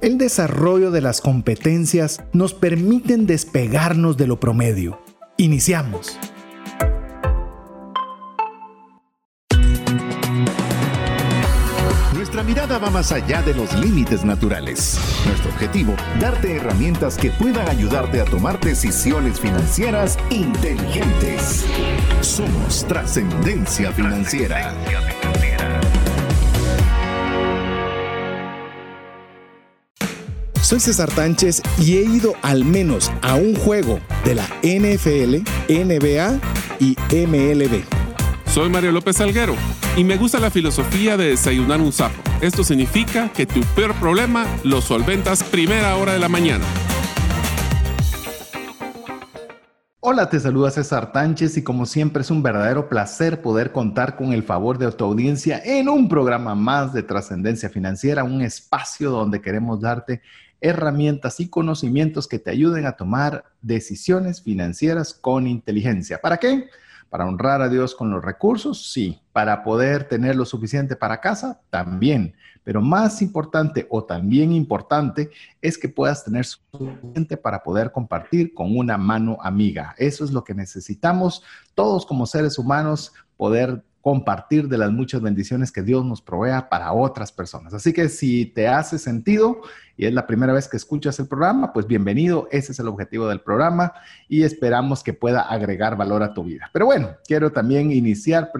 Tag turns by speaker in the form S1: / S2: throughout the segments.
S1: el desarrollo de las competencias nos permiten despegarnos de lo promedio. Iniciamos.
S2: Nuestra mirada va más allá de los límites naturales. Nuestro objetivo, darte herramientas que puedan ayudarte a tomar decisiones financieras inteligentes. Somos trascendencia financiera.
S1: Soy César Tánchez y he ido al menos a un juego de la NFL, NBA y MLB.
S3: Soy Mario López Alguero y me gusta la filosofía de desayunar un sapo. Esto significa que tu peor problema lo solventas primera hora de la mañana.
S1: Hola, te saluda César Tánchez y como siempre es un verdadero placer poder contar con el favor de tu audiencia en un programa más de trascendencia financiera, un espacio donde queremos darte herramientas y conocimientos que te ayuden a tomar decisiones financieras con inteligencia. ¿Para qué? Para honrar a Dios con los recursos, sí. Para poder tener lo suficiente para casa, también. Pero más importante o también importante es que puedas tener suficiente para poder compartir con una mano amiga. Eso es lo que necesitamos todos como seres humanos, poder compartir de las muchas bendiciones que Dios nos provea para otras personas. Así que si te hace sentido y es la primera vez que escuchas el programa, pues bienvenido, ese es el objetivo del programa y esperamos que pueda agregar valor a tu vida. Pero bueno, quiero también iniciar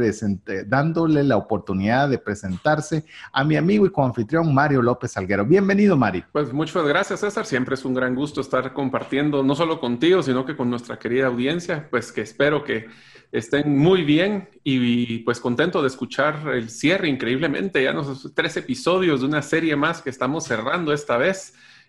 S1: dándole la oportunidad de presentarse a mi amigo y coanfitrión Mario López Salguero. Bienvenido, Mario.
S3: Pues muchas gracias, César. Siempre es un gran gusto estar compartiendo, no solo contigo, sino que con nuestra querida audiencia, pues que espero que estén muy bien y pues contento de escuchar el cierre increíblemente. Ya nos tres episodios de una serie más que estamos cerrando esta vez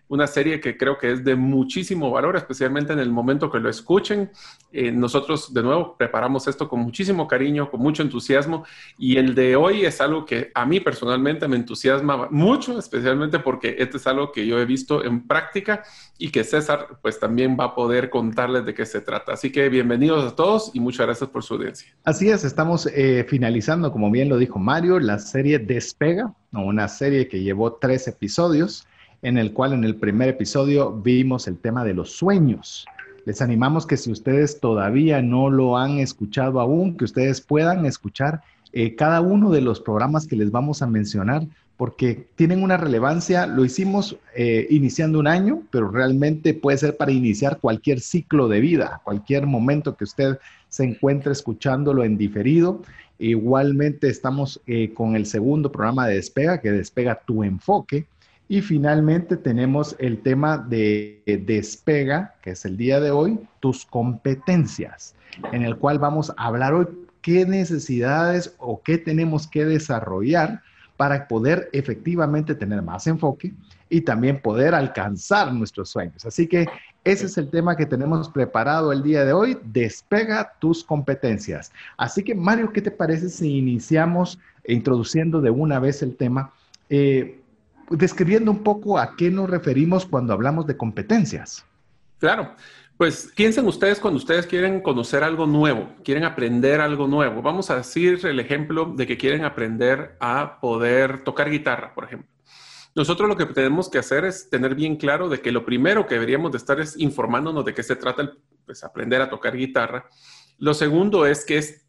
S3: una serie que creo que es de muchísimo valor, especialmente en el momento que lo escuchen. Eh, nosotros, de nuevo, preparamos esto con muchísimo cariño, con mucho entusiasmo, y el de hoy es algo que a mí personalmente me entusiasma mucho, especialmente porque este es algo que yo he visto en práctica y que César, pues también va a poder contarles de qué se trata. Así que bienvenidos a todos y muchas gracias por su audiencia.
S1: Así es, estamos eh, finalizando, como bien lo dijo Mario, la serie Despega, una serie que llevó tres episodios en el cual en el primer episodio vimos el tema de los sueños. Les animamos que si ustedes todavía no lo han escuchado aún, que ustedes puedan escuchar eh, cada uno de los programas que les vamos a mencionar, porque tienen una relevancia. Lo hicimos eh, iniciando un año, pero realmente puede ser para iniciar cualquier ciclo de vida, cualquier momento que usted se encuentre escuchándolo en diferido. Igualmente estamos eh, con el segundo programa de Despega, que despega tu enfoque y finalmente tenemos el tema de despega, que es el día de hoy, tus competencias, en el cual vamos a hablar hoy qué necesidades o qué tenemos que desarrollar para poder efectivamente tener más enfoque y también poder alcanzar nuestros sueños. Así que ese es el tema que tenemos preparado el día de hoy, despega tus competencias. Así que Mario, ¿qué te parece si iniciamos introduciendo de una vez el tema? Eh, describiendo un poco a qué nos referimos cuando hablamos de competencias.
S3: Claro, pues piensen ustedes cuando ustedes quieren conocer algo nuevo, quieren aprender algo nuevo. Vamos a decir el ejemplo de que quieren aprender a poder tocar guitarra, por ejemplo. Nosotros lo que tenemos que hacer es tener bien claro de que lo primero que deberíamos de estar es informándonos de qué se trata el pues, aprender a tocar guitarra. Lo segundo es que es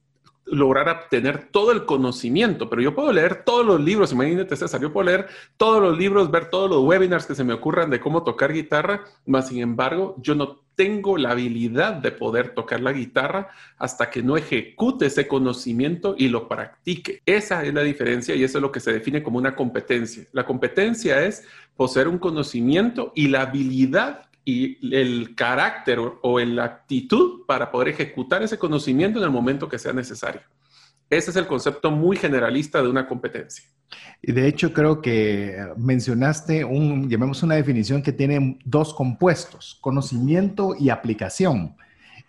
S3: lograr obtener todo el conocimiento, pero yo puedo leer todos los libros, imagínate César, yo puedo leer todos los libros, ver todos los webinars que se me ocurran de cómo tocar guitarra, más sin embargo, yo no tengo la habilidad de poder tocar la guitarra hasta que no ejecute ese conocimiento y lo practique. Esa es la diferencia y eso es lo que se define como una competencia. La competencia es poseer un conocimiento y la habilidad y el carácter o, la actitud para poder ejecutar ese conocimiento en el momento que sea necesario. Ese es el concepto muy generalista de una competencia.
S1: Y de hecho creo que mencionaste un, llamemos una definición que tiene dos compuestos, conocimiento y aplicación.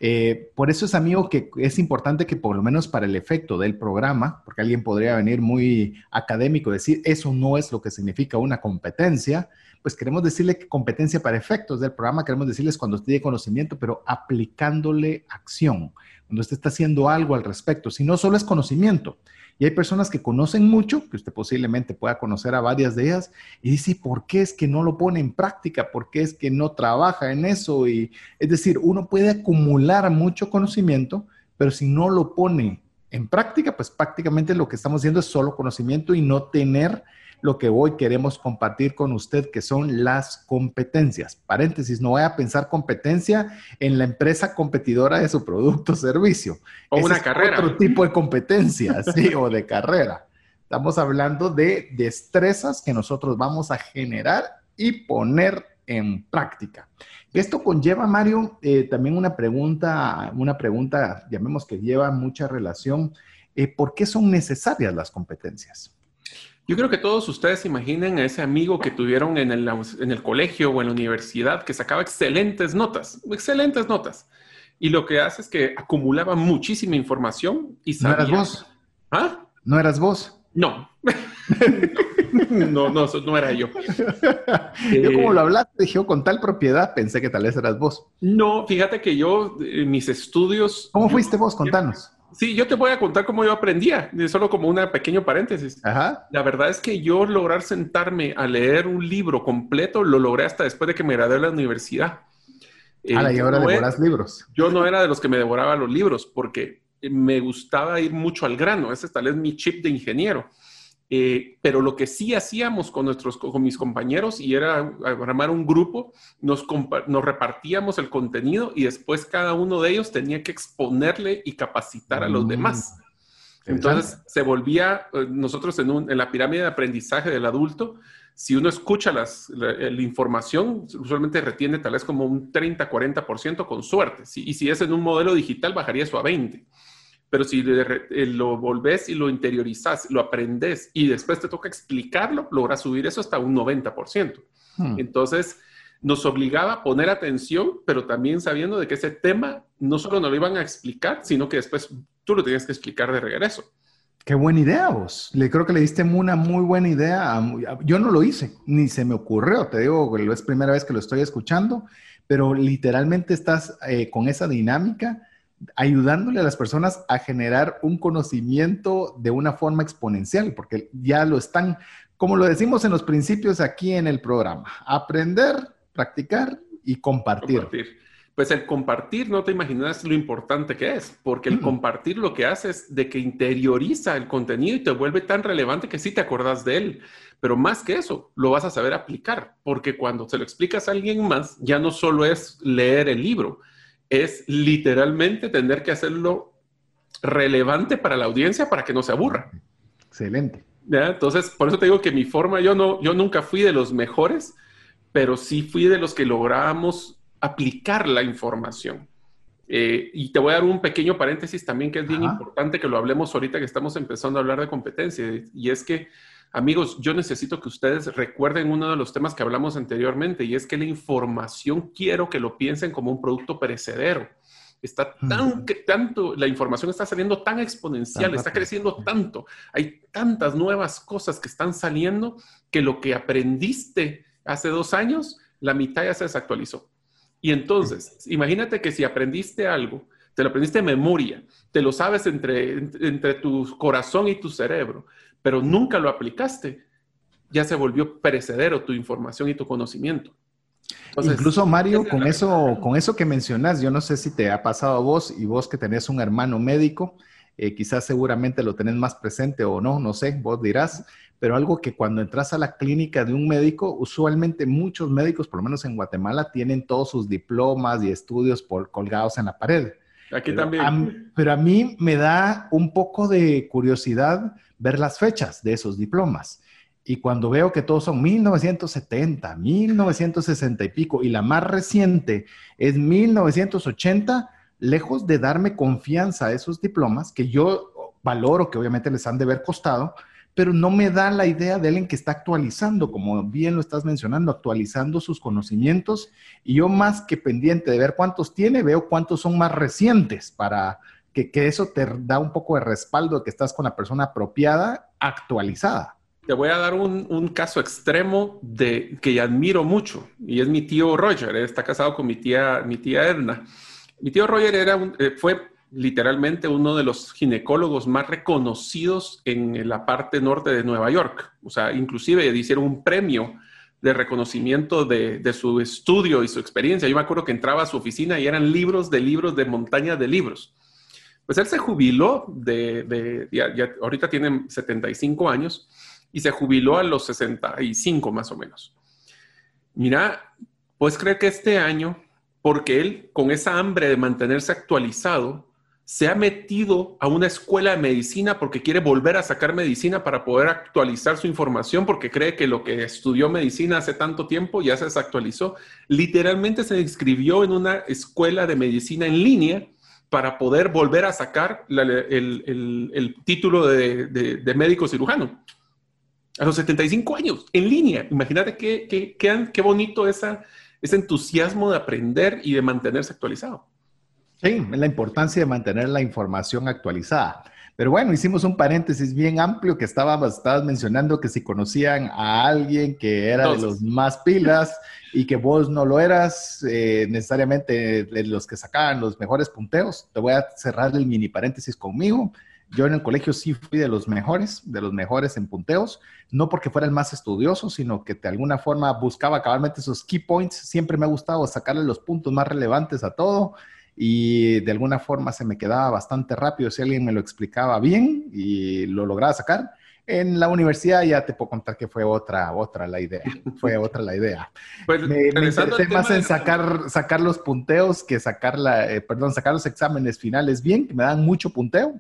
S1: Eh, por eso es, amigo, que es importante que por lo menos para el efecto del programa, porque alguien podría venir muy académico decir, eso no es lo que significa una competencia, pues queremos decirle que competencia para efectos del programa, queremos decirles cuando usted tiene conocimiento, pero aplicándole acción, cuando usted está haciendo algo al respecto, si no solo es conocimiento. Y hay personas que conocen mucho, que usted posiblemente pueda conocer a varias de ellas, y dice, ¿por qué es que no lo pone en práctica? ¿Por qué es que no trabaja en eso? Y es decir, uno puede acumular mucho conocimiento, pero si no lo pone en práctica, pues prácticamente lo que estamos haciendo es solo conocimiento y no tener lo que hoy queremos compartir con usted, que son las competencias. Paréntesis, no vaya a pensar competencia en la empresa competidora de su producto o servicio.
S3: O una carrera.
S1: Otro tipo de competencia, sí, o de carrera. Estamos hablando de destrezas que nosotros vamos a generar y poner en práctica. Esto conlleva, Mario, eh, también una pregunta, una pregunta, llamemos que lleva mucha relación. Eh, ¿Por qué son necesarias las competencias?
S3: Yo creo que todos ustedes imaginen a ese amigo que tuvieron en el, en el colegio o en la universidad que sacaba excelentes notas, excelentes notas. Y lo que hace es que acumulaba muchísima información y sabía...
S1: ¿No eras vos?
S3: ¿Ah?
S1: ¿No eras vos?
S3: No. no, no, no era yo.
S1: yo como lo hablaste, dije, con tal propiedad, pensé que tal vez eras vos.
S3: No, fíjate que yo, mis estudios...
S1: ¿Cómo fuiste vos? Contanos.
S3: Sí, yo te voy a contar cómo yo aprendía, solo como una pequeño paréntesis. La verdad es que yo lograr sentarme a leer un libro completo lo logré hasta después de que me gradué de la universidad.
S1: Ah, y ahora devoras libros.
S3: Yo no era de los que me devoraba los libros porque me gustaba ir mucho al grano. Ese tal vez mi chip de ingeniero. Eh, pero lo que sí hacíamos con, nuestros, con mis compañeros y era armar un grupo, nos, nos repartíamos el contenido y después cada uno de ellos tenía que exponerle y capacitar a los mm. demás. Entonces se volvía, eh, nosotros en, en, la pirámide de aprendizaje del adulto, si uno escucha las, la, la, información, usualmente retiene tal vez como un 30-40% con suerte. y si es en un modelo digital, bajaría eso a 20%. Pero si eh, lo volvés y lo interiorizás, lo aprendes y después te toca explicarlo, logras subir eso hasta un 90%. Hmm. Entonces, nos obligaba a poner atención, pero también sabiendo de que ese tema no solo nos lo iban a explicar, sino que después tú lo tenías que explicar de regreso.
S1: Qué buena idea vos. Le creo que le diste una muy buena idea. Yo no lo hice, ni se me ocurrió. Te digo, es primera vez que lo estoy escuchando, pero literalmente estás eh, con esa dinámica ayudándole a las personas a generar un conocimiento de una forma exponencial, porque ya lo están, como lo decimos en los principios aquí en el programa, aprender, practicar y compartir.
S3: Pues el compartir, no te imaginas lo importante que es, porque el compartir lo que hace es de que interioriza el contenido y te vuelve tan relevante que sí te acordás de él. Pero más que eso, lo vas a saber aplicar, porque cuando se lo explicas a alguien más, ya no solo es leer el libro, es literalmente tener que hacerlo relevante para la audiencia para que no se aburra.
S1: Excelente.
S3: Entonces, por eso te digo que mi forma, yo, no, yo nunca fui de los mejores, pero sí fui de los que lográbamos aplicar la información. Eh, y te voy a dar un pequeño paréntesis también que es bien importante que lo hablemos ahorita que estamos empezando a hablar de competencia. Y es que Amigos, yo necesito que ustedes recuerden uno de los temas que hablamos anteriormente y es que la información quiero que lo piensen como un producto perecedero. Está tan, que, tanto, la información está saliendo tan exponencial, está creciendo tanto. Hay tantas nuevas cosas que están saliendo que lo que aprendiste hace dos años, la mitad ya se desactualizó. Y entonces, imagínate que si aprendiste algo, te lo aprendiste de memoria, te lo sabes entre, entre tu corazón y tu cerebro, pero nunca lo aplicaste, ya se volvió perecedero tu información y tu conocimiento.
S1: Incluso Mario, con eso, con eso que mencionas, yo no sé si te ha pasado a vos y vos que tenés un hermano médico, eh, quizás seguramente lo tenés más presente o no, no sé, vos dirás, pero algo que cuando entras a la clínica de un médico, usualmente muchos médicos, por lo menos en Guatemala, tienen todos sus diplomas y estudios por, colgados en la pared.
S3: Aquí también.
S1: pero a mí me da un poco de curiosidad ver las fechas de esos diplomas. Y cuando veo que todos son 1970, 1960 y pico, y la más reciente es 1980, lejos de darme confianza a esos diplomas, que yo valoro que obviamente les han de haber costado, pero no me da la idea de alguien que está actualizando, como bien lo estás mencionando, actualizando sus conocimientos. Y yo más que pendiente de ver cuántos tiene, veo cuántos son más recientes para que, eso te da un poco de respaldo de que estás con la persona apropiada, actualizada.
S3: Te voy a dar un, caso extremo de que admiro mucho y es mi tío Roger. está casado con mi tía, mi tía Edna. Mi tío Roger era eh, fue literalmente uno de los ginecólogos más reconocidos en la parte norte de Nueva York. O sea, inclusive hicieron un premio de reconocimiento de, su estudio y su experiencia. Yo me acuerdo que entraba a su oficina y eran libros de libros de montaña de libros. Pues él se jubiló de, ya, ahorita tiene 75 años y se jubiló a los 65 más o menos. Mira, puedes creer que este año, porque él con esa hambre de mantenerse actualizado, se ha metido a una escuela de medicina porque quiere volver a sacar medicina para poder actualizar su información porque cree que lo que estudió medicina hace tanto tiempo ya se desactualizó. Literalmente se inscribió en una escuela de medicina en línea para poder volver a sacar el, título de, médico cirujano. A los 75 años, en línea. Imagínate qué, qué, qué, bonito esa, ese entusiasmo de aprender y de mantenerse actualizado.
S1: Sí, la importancia de mantener la información actualizada. Pero bueno, hicimos un paréntesis bien amplio que estabas, estabas mencionando que si conocían a alguien que era de los más pilas y que vos no lo eras eh, necesariamente de los que sacaban los mejores punteos, te voy a cerrar el mini paréntesis conmigo. Yo en el colegio sí fui de los mejores, de los mejores en punteos, no porque fuera el más estudioso, sino que de alguna forma buscaba cabalmente esos key points. Siempre me ha gustado sacarle los puntos más relevantes a todo y de alguna forma se me quedaba bastante rápido si alguien me lo explicaba bien y lo lograba sacar. En la universidad ya te puedo contar que fue otra, otra la idea. Fue otra la idea. Pues, me, interesé más en sacar, sacar los punteos que sacar la, eh, perdón, sacar los exámenes finales bien, que me dan mucho punteo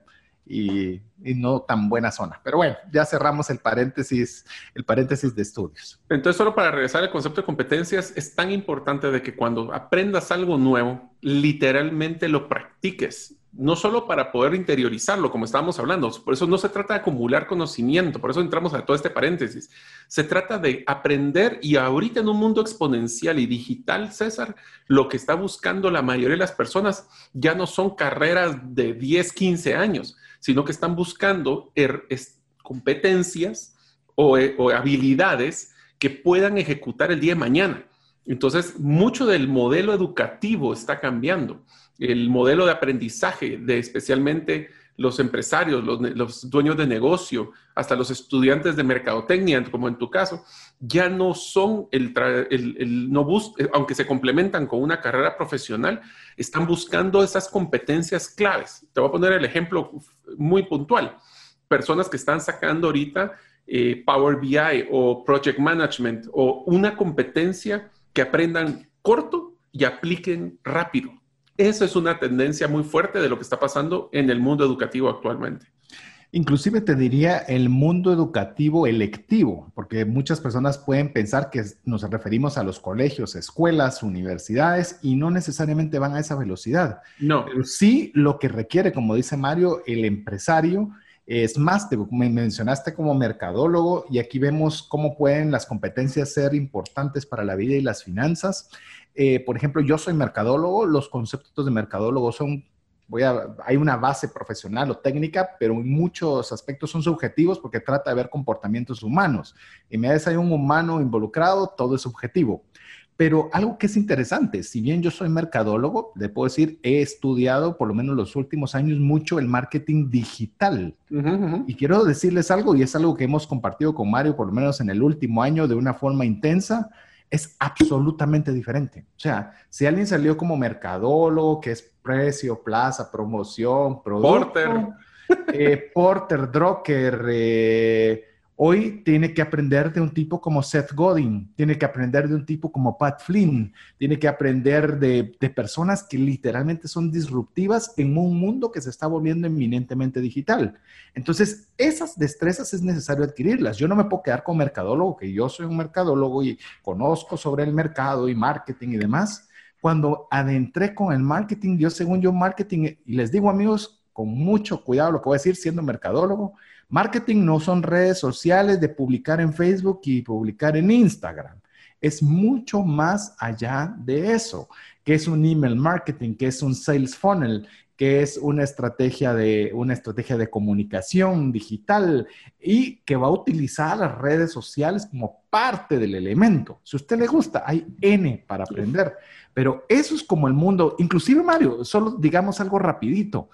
S1: y, no tan buena zona. Pero bueno, ya cerramos el paréntesis, el paréntesis de estudios.
S3: Entonces, solo para regresar al concepto de competencias, es tan importante de que cuando aprendas algo nuevo, literalmente lo practiques. No solo para poder interiorizarlo, como estábamos hablando, por eso no se trata de acumular conocimiento, por eso entramos a todo este paréntesis. Se trata de aprender y ahorita en un mundo exponencial y digital, César, lo que está buscando la mayoría de las personas ya no son carreras de 10, 15 años, sino que están buscando er, competencias eh, o, habilidades que puedan ejecutar el día de mañana. Entonces, mucho del modelo educativo está cambiando. El modelo de aprendizaje de especialmente los empresarios, los, dueños de negocio, hasta los estudiantes de mercadotecnia, como en tu caso, ya no son el, no eh, aunque se complementan con una carrera profesional, están buscando esas competencias claves. Te voy a poner el ejemplo muy puntual. Personas que están sacando ahorita eh, Power BI o Project Management o una competencia que aprendan corto y apliquen rápido. Eso es una tendencia muy fuerte de lo que está pasando en el mundo educativo actualmente.
S1: Inclusive te diría el mundo educativo electivo, porque muchas personas pueden pensar que nos referimos a los colegios, escuelas, universidades y no necesariamente van a esa velocidad.
S3: No.
S1: Pero sí lo que requiere, como dice Mario, el empresario es más, te, me mencionaste como mercadólogo y aquí vemos cómo pueden las competencias ser importantes para la vida y las finanzas. Eh, por ejemplo, yo soy mercadólogo, los conceptos de mercadólogo son, voy a, hay una base profesional o técnica, pero en muchos aspectos son subjetivos porque trata de ver comportamientos humanos. Y me hay un humano involucrado, todo es subjetivo. Pero algo que es interesante, si bien yo soy mercadólogo, le puedo decir, he estudiado por lo menos los últimos años mucho el marketing digital. Y quiero decirles algo, y es algo que hemos compartido con Mario por lo menos en el último año de una forma intensa, es absolutamente diferente. O sea, si alguien salió como mercadólogo, que es precio, plaza, promoción, producto, Porter, eh, Porter, Drucker, eh, Hoy tiene que aprender de un tipo como Seth Godin, tiene que aprender de un tipo como Pat Flynn, tiene que aprender de, personas que literalmente son disruptivas en un mundo que se está volviendo eminentemente digital. Entonces, esas destrezas es necesario adquirirlas. Yo no me puedo quedar con mercadólogo, que yo soy un mercadólogo y conozco sobre el mercado y marketing y demás. Cuando adentré con el marketing, yo según yo marketing, y les digo amigos, con mucho cuidado lo que voy a decir siendo mercadólogo, Marketing no son redes sociales de publicar en Facebook y publicar en Instagram. Es mucho más allá de eso, que es un email marketing, que es un sales funnel, que es una estrategia de, una estrategia de comunicación digital y que va a utilizar las redes sociales como parte del elemento. Si a usted le gusta, hay N para aprender, pero eso es como el mundo, inclusive Mario, solo digamos algo rapidito.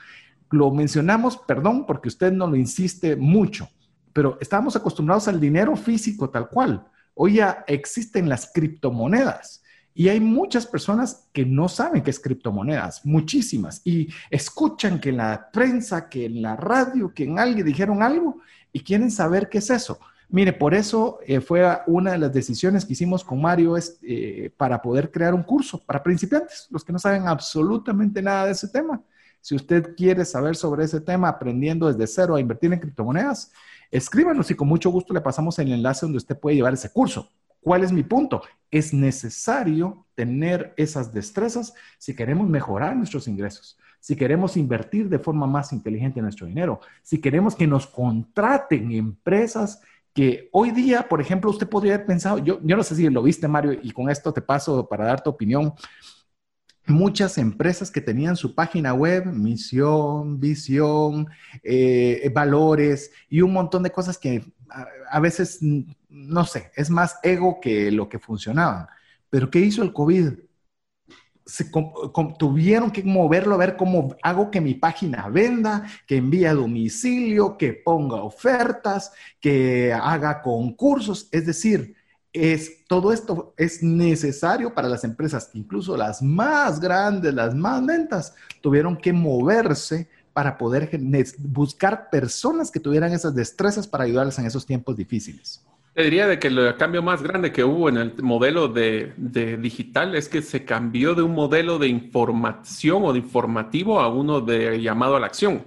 S1: Lo mencionamos, perdón, porque usted no lo insiste mucho, pero estábamos acostumbrados al dinero físico tal cual. Hoy ya existen las criptomonedas. Y hay muchas personas que no saben qué es criptomonedas, muchísimas, y escuchan que en la prensa, que en la radio, que en alguien dijeron algo y quieren saber qué es eso. Mire, por eso eh, fue una de las decisiones que hicimos con Mario es, eh, para poder crear un curso para principiantes, los que no saben absolutamente nada de ese tema. Si usted quiere saber sobre ese tema, aprendiendo desde cero a invertir en criptomonedas, escríbanos y con mucho gusto le pasamos el enlace donde usted puede llevar ese curso. ¿Cuál es mi punto? Es necesario tener esas destrezas si queremos mejorar nuestros ingresos, si queremos invertir de forma más inteligente nuestro dinero, si queremos que nos contraten empresas que hoy día, por ejemplo, usted podría haber pensado, yo, no sé si lo viste, Mario, y con esto te paso para dar tu opinión. Muchas empresas que tenían su página web, misión, visión, eh, valores y un montón de cosas que a veces no sé, es más ego que lo que funcionaba. Pero ¿qué hizo el COVID? Se tuvieron que moverlo a ver cómo hago que mi página venda, que envíe a domicilio, que ponga ofertas, que haga concursos. Es decir, es, todo esto es necesario para las empresas, incluso las más grandes, las más lentas, tuvieron que moverse para poder buscar personas que tuvieran esas destrezas para ayudarles en esos tiempos difíciles.
S3: Te diría de que el cambio más grande que hubo en el modelo de, digital es que se cambió de un modelo de información o de informativo a uno de llamado a la acción.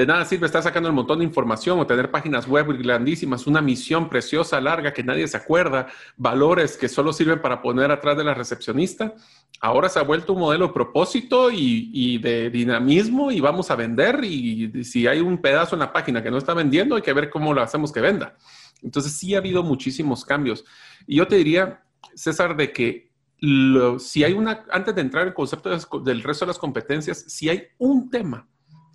S3: De nada sirve estar sacando un montón de información o tener páginas web grandísimas, una misión preciosa, larga, que nadie se acuerda, valores que solo sirven para poner atrás de la recepcionista. Ahora se ha vuelto un modelo de propósito y, y de dinamismo y vamos a vender y si hay un pedazo en la página que no está vendiendo, hay que ver cómo lo hacemos que venda. Entonces sí ha habido muchísimos cambios. Y yo te diría, César, de que si hay una, antes de entrar en el concepto del resto de las competencias, si hay un tema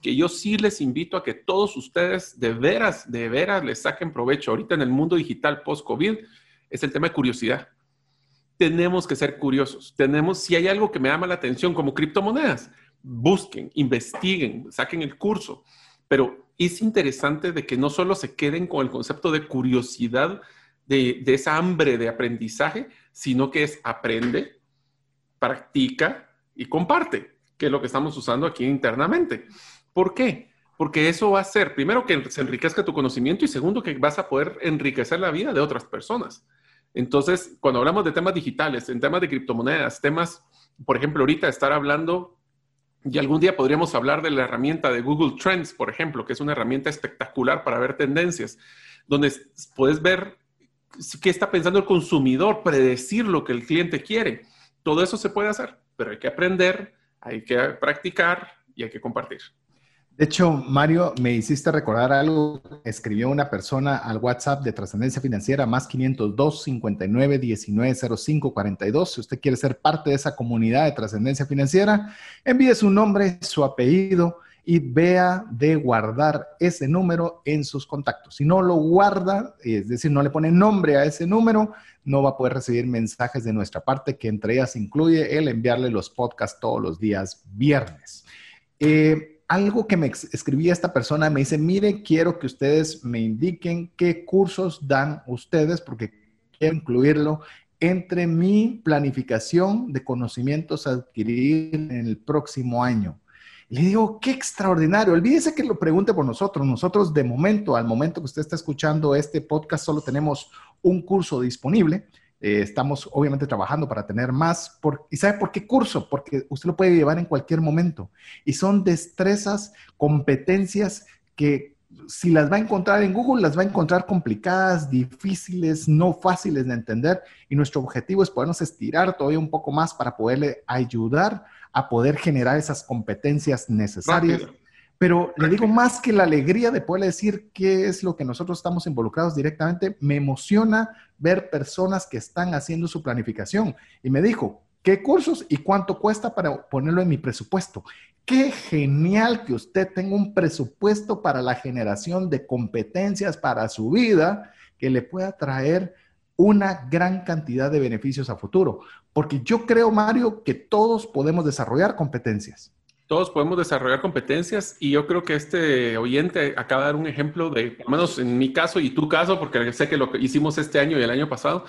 S3: que yo sí les invito a que todos ustedes de veras, de veras les saquen provecho ahorita en el mundo digital post-COVID, es el tema de curiosidad. Tenemos que ser curiosos. Tenemos, si hay algo que me llama la atención como criptomonedas, busquen, investiguen, saquen el curso. Pero es interesante de que no solo se queden con el concepto de curiosidad, de, esa hambre de aprendizaje, sino que es aprende, practica y comparte, que es lo que estamos usando aquí internamente. ¿Por qué? Porque eso va a ser, primero, que se enriquezca tu conocimiento y segundo, que vas a poder enriquecer la vida de otras personas. Entonces, cuando hablamos de temas digitales, en temas de criptomonedas, temas, por ejemplo, ahorita estar hablando y algún día podríamos hablar de la herramienta de Google Trends, por ejemplo, que es una herramienta espectacular para ver tendencias, donde puedes ver qué está pensando el consumidor, predecir lo que el cliente quiere. Todo eso se puede hacer, pero hay que aprender, hay que practicar y hay que compartir.
S1: De hecho, Mario, me hiciste recordar algo escribió una persona al WhatsApp de Trascendencia Financiera, más 502 59 19 05 42. Si usted quiere ser parte de esa comunidad de Trascendencia Financiera, envíe su nombre, su apellido y vea de guardar ese número en sus contactos. Si no lo guarda, es decir, no le pone nombre a ese número, no va a poder recibir mensajes de nuestra parte, que entre ellas incluye el enviarle los podcasts todos los días viernes. Eh, algo que me escribía esta persona, me dice, mire, quiero que ustedes me indiquen qué cursos dan ustedes, porque quiero incluirlo entre mi planificación de conocimientos adquirir en el próximo año. le digo, qué extraordinario. Olvídese que lo pregunte por nosotros. Nosotros de momento, al momento que usted está escuchando este podcast, solo tenemos un curso disponible eh, estamos obviamente trabajando para tener más. ¿Y sabe por qué curso? Porque usted lo puede llevar en cualquier momento. Y son destrezas, competencias que si las va a encontrar en Google, las va a encontrar complicadas, difíciles, no fáciles de entender. Y nuestro objetivo es podernos estirar todavía un poco más para poderle ayudar a poder generar esas competencias necesarias. Pero le digo más que la alegría de poder decir qué es lo que nosotros estamos involucrados directamente, me emociona ver personas que están haciendo su planificación. Y me dijo, ¿Qué cursos y cuánto cuesta para ponerlo en mi presupuesto? Qué genial que usted tenga un presupuesto para la generación de competencias para su vida que le pueda traer una gran cantidad de beneficios a futuro. Porque yo creo, Mario, que todos podemos desarrollar competencias.
S3: Todos podemos desarrollar competencias y yo creo que este oyente acaba de dar un ejemplo de, por lo menos en mi caso y tu caso, porque sé que lo que hicimos este año y el año pasado,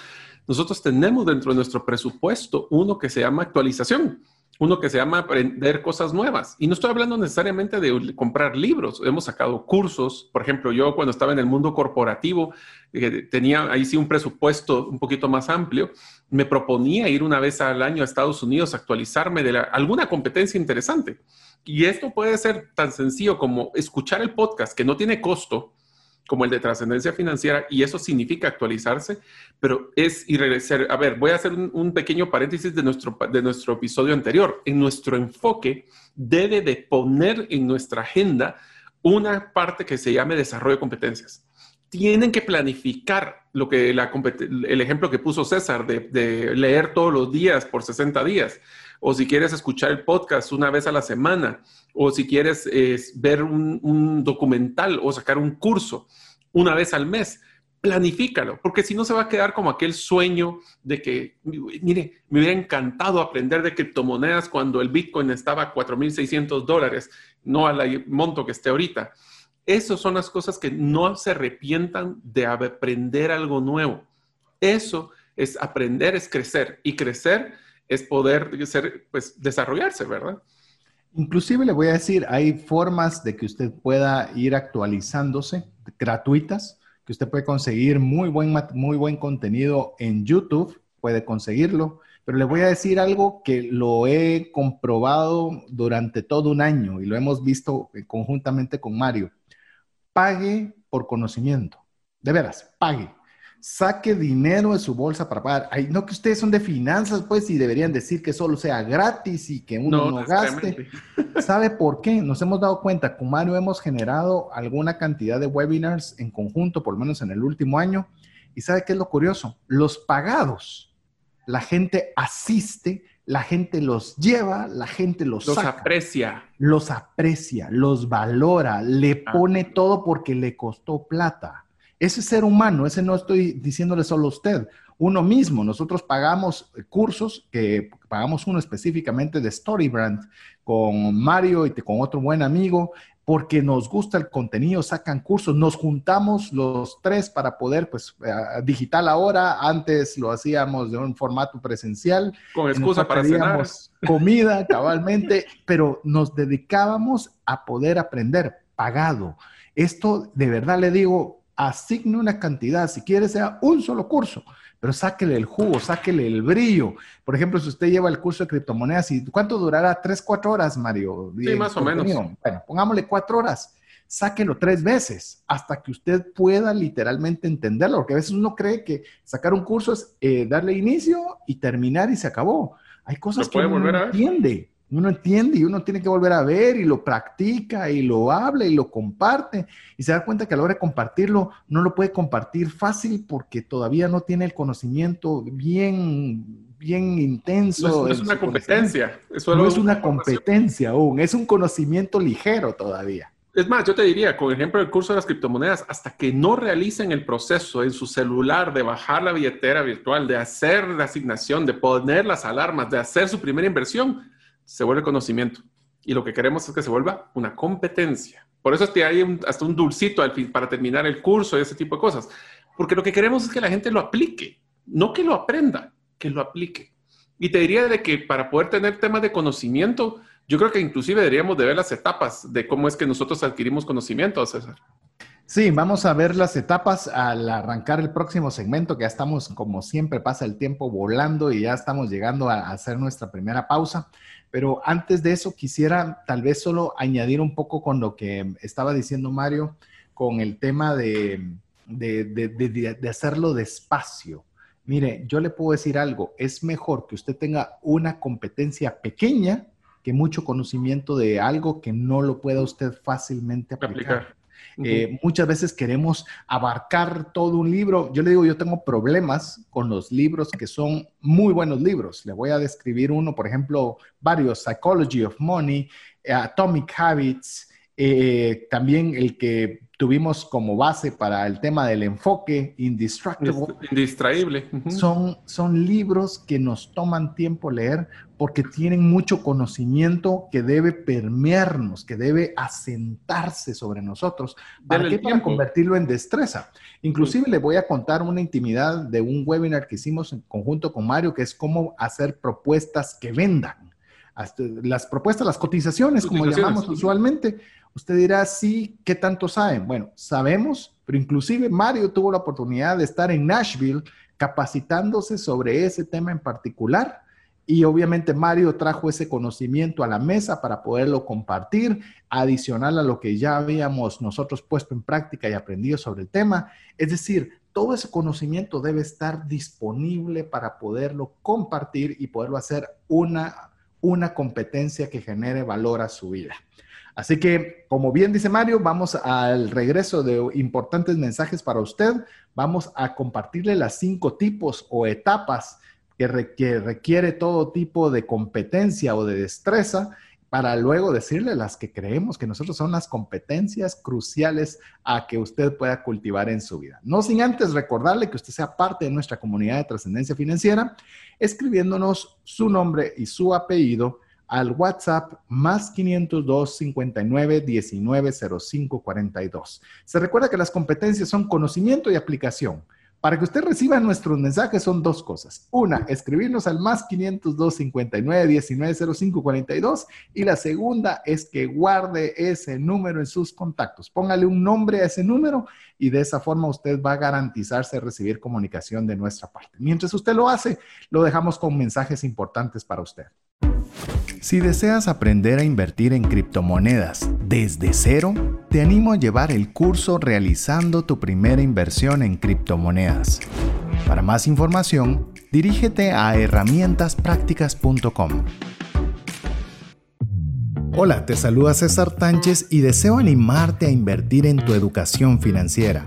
S3: nosotros tenemos dentro de nuestro presupuesto uno que se llama actualización uno que se llama aprender cosas nuevas. Y no estoy hablando necesariamente de comprar libros. Hemos sacado cursos. Por ejemplo, yo cuando estaba en el mundo corporativo, eh, tenía ahí sí un presupuesto un poquito más amplio. Me proponía ir una vez al año a Estados Unidos a actualizarme de alguna competencia interesante. Y esto puede ser tan sencillo como escuchar el podcast, que no tiene costo, como el de trascendencia financiera, y eso significa actualizarse, pero es y regresar. A ver, voy a hacer un, pequeño paréntesis de nuestro, de nuestro episodio anterior. En nuestro enfoque debe de poner en nuestra agenda una parte que se llame desarrollo de competencias. Tienen que planificar lo que la, el ejemplo que puso César de, leer todos los días por 60 días, o si quieres escuchar el podcast una vez a la semana, o si quieres ver un, documental o sacar un curso una vez al mes, planifícalo, porque si no se va a quedar como aquel sueño de que, mire, me hubiera encantado aprender de criptomonedas cuando el Bitcoin estaba a 4.600 dólares, no al monto que esté ahorita. Esas son las cosas que no se arrepientan de aprender algo nuevo. Eso es aprender, es crecer y crecer es poder ser, pues, desarrollarse, ¿verdad?
S1: Inclusive le voy a decir, hay formas de que usted pueda ir actualizándose gratuitas, que usted puede conseguir muy buen, muy buen contenido en YouTube, puede conseguirlo, pero le voy a decir algo que lo he comprobado durante todo un año y lo hemos visto conjuntamente con Mario. Pague por conocimiento, de veras, pague saque dinero de su bolsa para pagar. Ay, no que ustedes son de finanzas, pues, y deberían decir que solo sea gratis y que uno no, gaste. ¿Sabe por qué? Nos hemos dado cuenta, con Mario hemos generado alguna cantidad de webinars en conjunto, por lo menos en el último año. ¿Y sabe qué es lo curioso? Los pagados, la gente asiste, la gente los lleva, la gente los,
S3: los aprecia.
S1: Los aprecia, los valora, le ah. pone todo porque le costó plata. Ese ser humano, ese no estoy diciéndole solo a usted, uno mismo. Nosotros pagamos cursos, que pagamos uno específicamente de Storybrand con Mario y con otro buen amigo, porque nos gusta el contenido, sacan cursos, nos juntamos los tres para poder, pues, eh, digital ahora, antes lo hacíamos de un formato presencial.
S3: Con excusa para cenar.
S1: Comida, cabalmente, pero nos dedicábamos a poder aprender pagado. Esto, de verdad le digo, asigne una cantidad, si quiere sea un solo curso, pero sáquele el jugo, sáquele el brillo. Por ejemplo, si usted lleva el curso de criptomonedas, ¿y cuánto durará? ¿Tres, cuatro horas, Mario?
S3: Sí, más o menos.
S1: Bueno, pongámosle cuatro horas. Sáquelo tres veces hasta que usted pueda literalmente entenderlo, porque a veces uno cree que sacar un curso es eh, darle inicio y terminar y se acabó. Hay cosas que uno no entiende uno entiende y uno tiene que volver a ver y lo practica y lo habla y lo comparte y se da cuenta que a la hora de compartirlo no lo puede compartir fácil porque todavía no tiene el conocimiento bien, bien intenso.
S3: No es, una competencia.
S1: no es una competencia aún, es un conocimiento ligero todavía.
S3: Es más, yo te diría, con el ejemplo del curso de las criptomonedas, hasta que no realicen el proceso en su celular de bajar la billetera virtual, de hacer la asignación, de poner las alarmas, de hacer su primera inversión, se vuelve conocimiento. Y lo que queremos es que se vuelva una competencia. Por eso hay hasta un dulcito al fin, para terminar el curso y ese tipo de cosas. Porque lo que queremos es que la gente lo aplique, no que lo aprenda, que lo aplique. Y te diría de que para poder tener temas de conocimiento, yo creo que inclusive deberíamos de ver las etapas de cómo es que nosotros adquirimos conocimiento, César.
S1: Sí, vamos a ver las etapas al arrancar el próximo segmento, que ya estamos, como siempre, pasa el tiempo volando y ya estamos llegando a hacer nuestra primera pausa. Pero antes de eso, quisiera tal vez solo añadir un poco con lo que estaba diciendo Mario, con el tema de, de, hacerlo despacio. Mire, yo le puedo decir algo, es mejor que usted tenga una competencia pequeña que mucho conocimiento de algo que no lo pueda usted fácilmente aplicar. Eh, muchas veces queremos abarcar todo un libro. Yo le digo, yo tengo problemas con los libros que son muy buenos libros. Le voy a describir uno, por ejemplo, varios, Psychology of Money, Atomic Habits, eh, también el que tuvimos como base para el tema del enfoque, Indistractable.
S3: Indistraíble.
S1: son, son libros que nos toman tiempo leer porque tienen mucho conocimiento que debe permearnos, que debe asentarse sobre nosotros. ¿Para qué? Para convertirlo en destreza. Inclusive le voy a contar una intimidad de un webinar que hicimos en conjunto con Mario, que es cómo hacer propuestas que vendan. Las propuestas, las cotizaciones, como llamamos usualmente, Usted dirá, sí, ¿qué tanto saben? Bueno, sabemos, pero inclusive Mario tuvo la oportunidad de estar en Nashville capacitándose sobre ese tema en particular. Y obviamente Mario trajo ese conocimiento a la mesa para poderlo compartir, adicional a lo que ya habíamos nosotros puesto en práctica y aprendido sobre el tema. Es decir, todo ese conocimiento debe estar disponible para poderlo compartir y poderlo hacer una, una competencia que genere valor a su vida. Así que, como bien dice Mario, vamos al regreso de importantes mensajes para usted. Vamos a compartirle las cinco tipos o etapas que, requiere todo tipo de competencia o de destreza para luego decirle las que creemos que nosotros son las competencias cruciales a que usted pueda cultivar en su vida. No sin antes recordarle que usted sea parte de nuestra comunidad de trascendencia financiera, escribiéndonos su nombre y su apellido al WhatsApp más 502 59 19 05 42. Se recuerda que las competencias son conocimiento y aplicación. Para que usted reciba nuestros mensajes son dos cosas. Una, escribirnos al más 502 59 19 05 42 y la segunda es que guarde ese número en sus contactos. Póngale un nombre a ese número y de esa forma usted va a garantizarse recibir comunicación de nuestra parte. Mientras usted lo hace, lo dejamos con mensajes importantes para usted.
S2: Si deseas aprender a invertir en criptomonedas desde cero, te animo a llevar el curso Realizando tu primera inversión en criptomonedas. Para más información, dirígete a herramientasprácticas.com. Hola, te saluda César Tánchez y deseo animarte a invertir en tu educación financiera.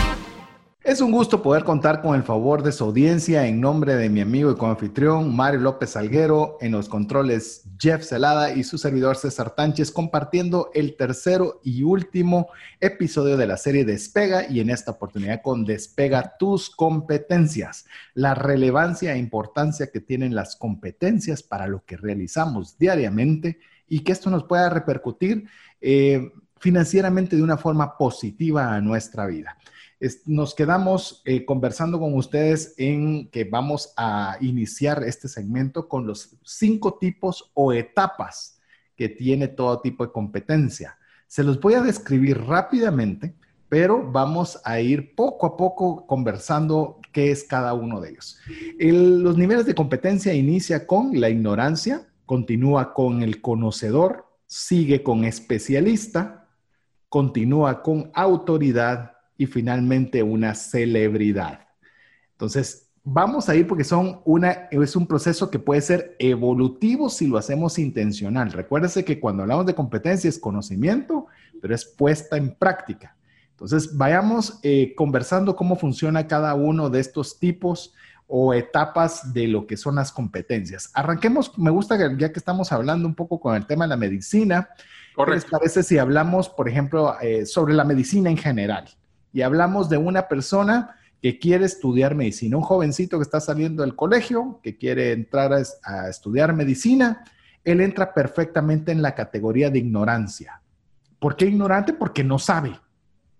S1: Es un gusto poder contar con el favor de su audiencia en nombre de mi amigo y coanfitrión Mario López Salguero, en los controles Jeff Celada y su servidor César Tánchez compartiendo el tercero y último episodio de la serie Despega y en esta oportunidad con Despega tus competencias, la relevancia e importancia que tienen las competencias para lo que realizamos diariamente y que esto nos pueda repercutir eh, financieramente de una forma positiva a nuestra vida nos quedamos eh, conversando con ustedes en que vamos a iniciar este segmento con los cinco tipos o etapas que tiene todo tipo de competencia. Se los voy a describir rápidamente, pero vamos a ir poco a poco conversando qué es cada uno de ellos. los niveles de competencia inicia con la ignorancia, continúa con el conocedor, sigue con especialista, continúa con autoridad y finalmente una celebridad. Entonces, vamos a ir porque son una, es un proceso que puede ser evolutivo si lo hacemos intencional. Recuérdese que cuando hablamos de competencia es conocimiento, pero es puesta en práctica. Entonces, vayamos eh, conversando cómo funciona cada uno de estos tipos o etapas de lo que son las competencias. Arranquemos, me gusta que ya que estamos hablando un poco con el tema de la medicina, ¿qué les parece si hablamos, por ejemplo, eh, sobre la medicina en general? Y hablamos de una persona que quiere estudiar medicina, un jovencito que está saliendo del colegio, que quiere entrar a, estudiar medicina, él entra perfectamente en la categoría de ignorancia. ¿Por qué ignorante? Porque no sabe.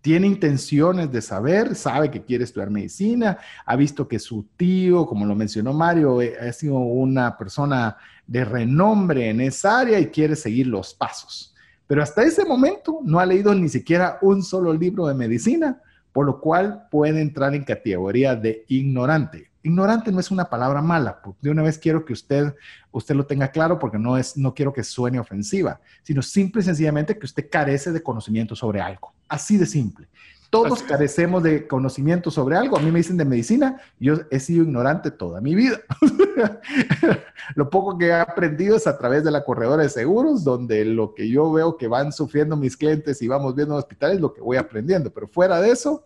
S1: Tiene intenciones de saber, sabe que quiere estudiar medicina, ha visto que su tío, como lo mencionó Mario, eh, ha sido una persona de renombre en esa área y quiere seguir los pasos pero hasta ese momento no ha leído ni siquiera un solo libro de medicina, por lo cual puede entrar en categoría de ignorante. Ignorante no es una palabra mala, de una vez quiero que usted, usted lo tenga claro porque no, es, no quiero que suene ofensiva, sino simple y sencillamente que usted carece de conocimiento sobre algo, así de simple. Todos carecemos de conocimiento sobre algo. A mí me dicen de medicina, yo he sido ignorante toda mi vida. lo poco que he aprendido es a través de la corredora de seguros, donde lo que yo veo que van sufriendo mis clientes y vamos viendo en hospitales, lo que voy aprendiendo. Pero fuera de eso,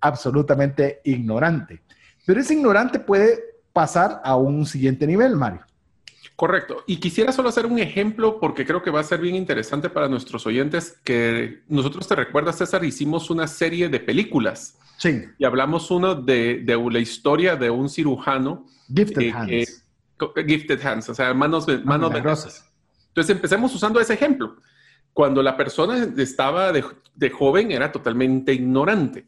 S1: absolutamente ignorante. Pero ese ignorante puede pasar a un siguiente nivel, Mario.
S3: Correcto. Y quisiera solo hacer un ejemplo porque creo que va a ser bien interesante para nuestros oyentes que nosotros, te recuerdas, César, hicimos una serie de películas.
S1: Sí.
S3: Y hablamos uno de, la historia de un cirujano.
S1: Gifted eh, Hands.
S3: gifted Hands, o sea, manos, manos rosas. Entonces empecemos usando ese ejemplo. Cuando la persona estaba de, de joven era totalmente ignorante.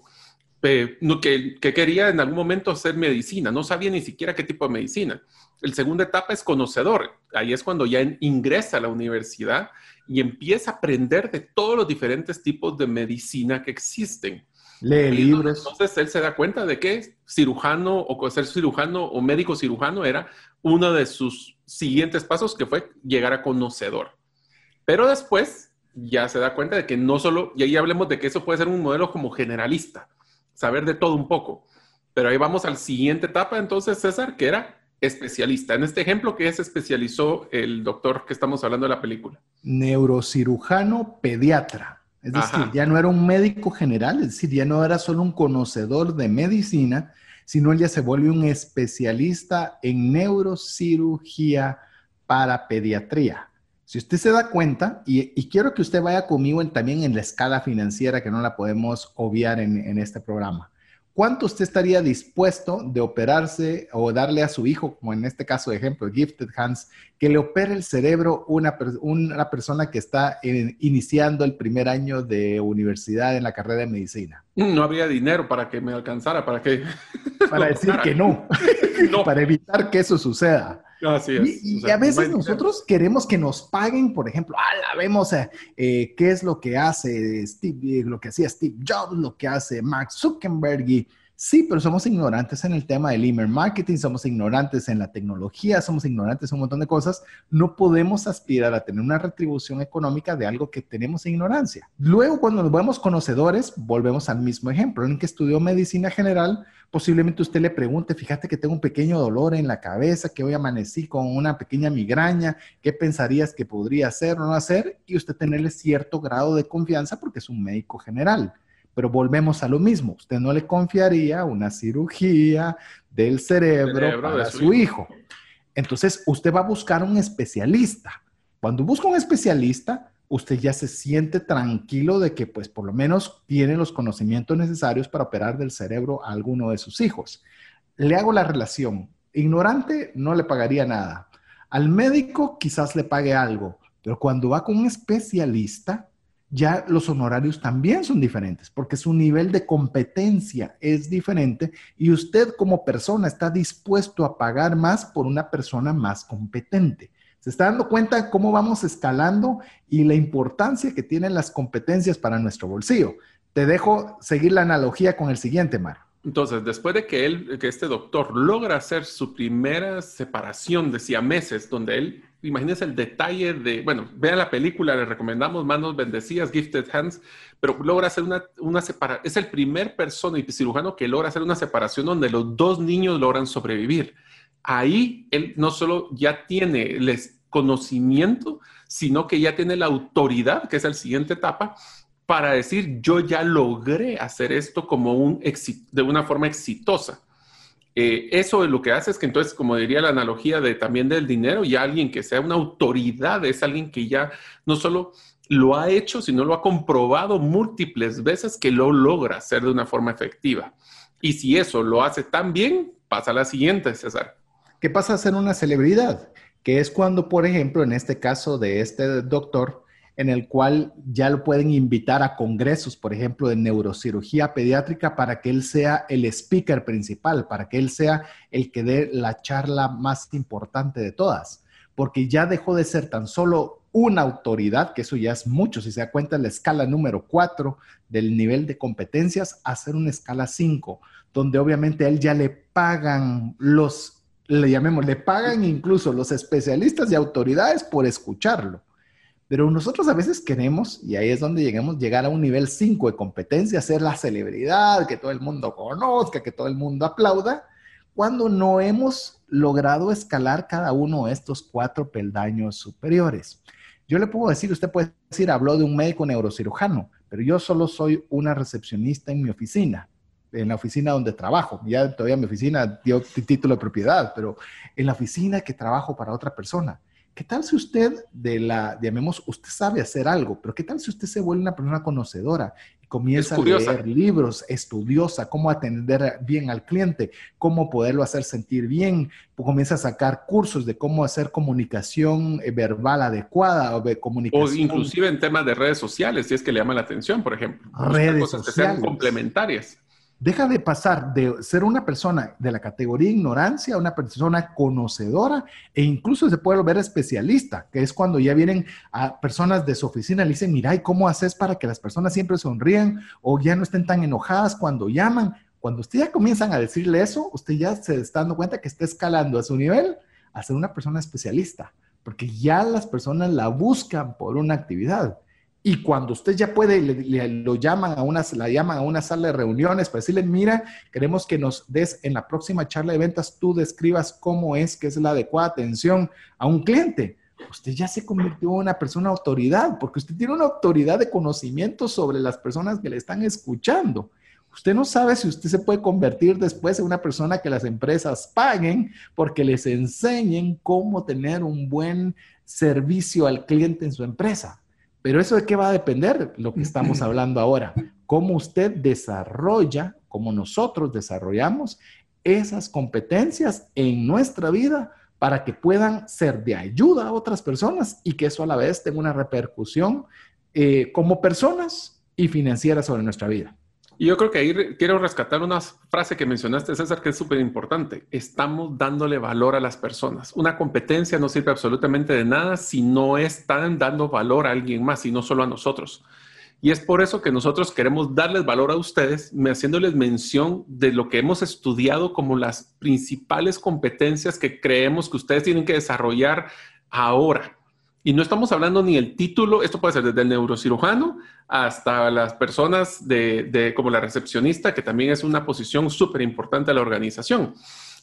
S3: que, que, quería en algún momento hacer medicina, no sabía ni siquiera qué tipo de medicina. El segunda etapa es conocedor. Ahí es cuando ya ingresa a la universidad y empieza a aprender de todos los diferentes tipos de medicina que existen.
S1: Lee libros.
S3: Entonces él se da cuenta de que cirujano o ser cirujano o médico cirujano era uno de sus siguientes pasos que fue llegar a conocedor. Pero después ya se da cuenta de que no solo, y ahí hablemos de que eso puede ser un modelo como generalista, saber de todo un poco. Pero ahí vamos al siguiente etapa entonces, César, que era especialista. En este ejemplo, ¿qué se especializó el doctor que estamos hablando de la película?
S1: Neurocirujano pediatra. Es decir, ya no era un médico general, es decir, ya no era solo un conocedor de medicina, sino él ya se vuelve un especialista en neurocirugía para pediatría. Si usted se da cuenta, y, quiero que usted vaya conmigo también en la escala financiera, que no la podemos obviar en este programa. ¿Cuánto usted estaría dispuesto de operarse o darle a su hijo, como en este caso de ejemplo, Gifted Hands, que le opere el cerebro una, una persona que está iniciando el primer año de universidad en la carrera de medicina?
S3: No habría dinero para que me alcanzara, para que...
S1: Para decir que no, no. para evitar que eso suceda.
S3: Así es.
S1: Y, a veces nosotros queremos que nos paguen, por ejemplo, ah, vemos eh, eh, qué es lo que hace Steve, lo que hacía Steve Jobs, lo que hace Mark Zuckerberg y Sí, pero somos ignorantes en el tema del email marketing, somos ignorantes en la tecnología, somos ignorantes en un montón de cosas. No podemos aspirar a tener una retribución económica de algo que tenemos en ignorancia. Luego, cuando nos vemos conocedores, volvemos al mismo ejemplo. En que estudió medicina general, posiblemente usted le pregunte, fíjate que tengo un pequeño dolor en la cabeza, que hoy amanecí con una pequeña migraña, ¿qué pensarías que podría hacer o no hacer? Y usted tenerle cierto grado de confianza porque es un médico general. Pero volvemos a lo mismo. Usted no le confiaría una cirugía del cerebro, para su, hijo. Entonces, usted va a buscar un especialista. Cuando busca un especialista, usted ya se siente tranquilo de que, pues, por lo menos tiene los conocimientos necesarios para operar del cerebro a alguno de sus hijos. Le hago la relación. Ignorante no le pagaría nada. Al médico quizás le pague algo, pero cuando va con un especialista, ya los honorarios también son diferentes, porque su nivel de competencia es diferente y usted como persona está dispuesto a pagar más por una persona más competente. Se está dando cuenta cómo vamos escalando y la importancia que tienen las competencias para nuestro bolsillo. Te dejo seguir la analogía con el siguiente, Mar.
S3: Entonces, después de que él, que este doctor logra hacer su primera separación de meses, donde él imagínense el detalle de, bueno, vean la película, le recomendamos Manos Bendecidas, Gifted Hands, pero logra hacer una, una separación, es el primer persona y cirujano que logra hacer una separación donde los dos niños logran sobrevivir. Ahí él no solo ya tiene el conocimiento, sino que ya tiene la autoridad, que es la siguiente etapa, para decir, yo ya logré hacer esto como un de una forma exitosa. Eh, eso lo que hace es que entonces, como diría la analogía de también del dinero, y alguien que sea una autoridad es alguien que ya no solo lo ha hecho, sino lo ha comprobado múltiples veces que lo logra hacer de una forma efectiva. Y si eso lo hace tan bien, pasa a la siguiente, César.
S1: ¿Qué pasa a ser una celebridad? Que es cuando, por ejemplo, en este caso de este doctor, en el cual ya lo pueden invitar a congresos, por ejemplo, de neurocirugía pediátrica, para que él sea el speaker principal, para que él sea el que dé la charla más importante de todas, porque ya dejó de ser tan solo una autoridad, que eso ya es mucho, si se da cuenta, la escala número 4 del nivel de competencias, a hacer una escala 5, donde obviamente a él ya le pagan los, le llamemos, le pagan incluso los especialistas y autoridades por escucharlo. Pero nosotros a veces queremos, y ahí es donde llegamos, llegar a un nivel 5 de competencia, ser la celebridad, que todo el mundo conozca, que todo el mundo aplauda, cuando no hemos logrado escalar cada uno de estos cuatro peldaños superiores. Yo le puedo decir, usted puede decir, habló de un médico neurocirujano, pero yo solo soy una recepcionista en mi oficina, en la oficina donde trabajo. Ya todavía mi oficina dio título de propiedad, pero en la oficina que trabajo para otra persona. ¿Qué tal si usted de la, llamemos, usted sabe hacer algo, pero qué tal si usted se vuelve una persona conocedora y comienza a leer libros, estudiosa, cómo atender bien al cliente, cómo poderlo hacer sentir bien, comienza a sacar cursos de cómo hacer comunicación eh, verbal adecuada o de comunicación.
S3: O inclusive en temas de redes sociales, si es que le llama la atención, por ejemplo.
S1: Redes cosas sociales.
S3: que sean complementarias
S1: deja de pasar de ser una persona de la categoría ignorancia a una persona conocedora e incluso se puede volver especialista, que es cuando ya vienen a personas de su oficina y le dicen, mira, ¿y cómo haces para que las personas siempre sonríen o ya no estén tan enojadas cuando llaman? Cuando usted ya comienzan a decirle eso, usted ya se está dando cuenta que está escalando a su nivel a ser una persona especialista, porque ya las personas la buscan por una actividad. Y cuando usted ya puede, le, lo llaman a una, la llaman a una sala de reuniones para decirle, mira, queremos que nos des en la próxima charla de ventas, tú describas cómo es que es la adecuada atención a un cliente. Usted ya se convirtió en una persona autoridad, porque usted tiene una autoridad de conocimiento sobre las personas que le están escuchando. Usted no sabe si usted se puede convertir después en una persona que las empresas paguen porque les enseñen cómo tener un buen servicio al cliente en su empresa. Pero eso de qué va a depender lo que estamos hablando ahora. Cómo usted desarrolla, cómo nosotros desarrollamos esas competencias en nuestra vida para que puedan ser de ayuda a otras personas y que eso a la vez tenga una repercusión eh, como personas y financiera sobre nuestra vida.
S3: Y yo creo que ahí quiero rescatar una frase que mencionaste, César, que es súper importante. Estamos dándole valor a las personas. Una competencia no sirve absolutamente de nada si no están dando valor a alguien más y no solo a nosotros. Y es por eso que nosotros queremos darles valor a ustedes, haciéndoles mención de lo que hemos estudiado como las principales competencias que creemos que ustedes tienen que desarrollar ahora. Y no estamos hablando ni el título, esto puede ser desde el neurocirujano hasta las personas de, como la recepcionista, que también es una posición súper importante a la organización.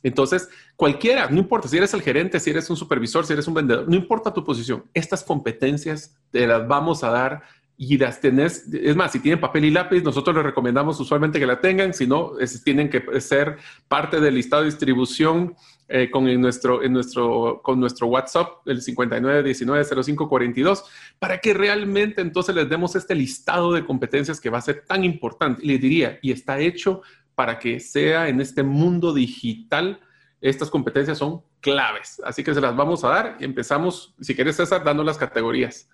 S3: Entonces, cualquiera, no importa si eres el gerente, si eres un supervisor, si eres un vendedor, no importa tu posición, estas competencias te las vamos a dar y las tenés, es más, si tienen papel y lápiz, nosotros les recomendamos usualmente que la tengan, si no, tienen que ser parte del listado de distribución eh, con, nuestro, en nuestro, con nuestro WhatsApp, el 59190542, para que realmente entonces les demos este listado de competencias que va a ser tan importante. Y les diría, y está hecho para que sea en este mundo digital, estas competencias son claves. Así que se las vamos a dar y empezamos, si quieres César, dando las categorías.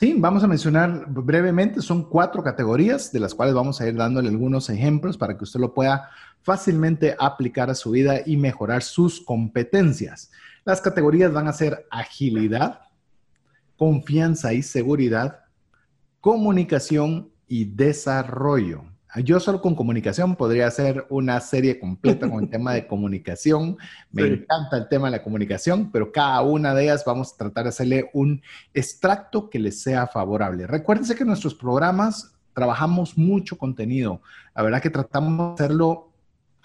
S1: Sí, vamos a mencionar brevemente, son cuatro categorías de las cuales vamos a ir dándole algunos ejemplos para que usted lo pueda fácilmente aplicar a su vida y mejorar sus competencias. Las categorías van a ser agilidad, confianza y seguridad, comunicación y desarrollo. Yo solo con comunicación podría hacer una serie completa con el tema de comunicación. Me encanta el tema de la comunicación, pero cada una de ellas vamos a tratar de hacerle un extracto que les sea favorable. Recuérdense que en nuestros programas trabajamos mucho contenido. La verdad que tratamos de hacerlo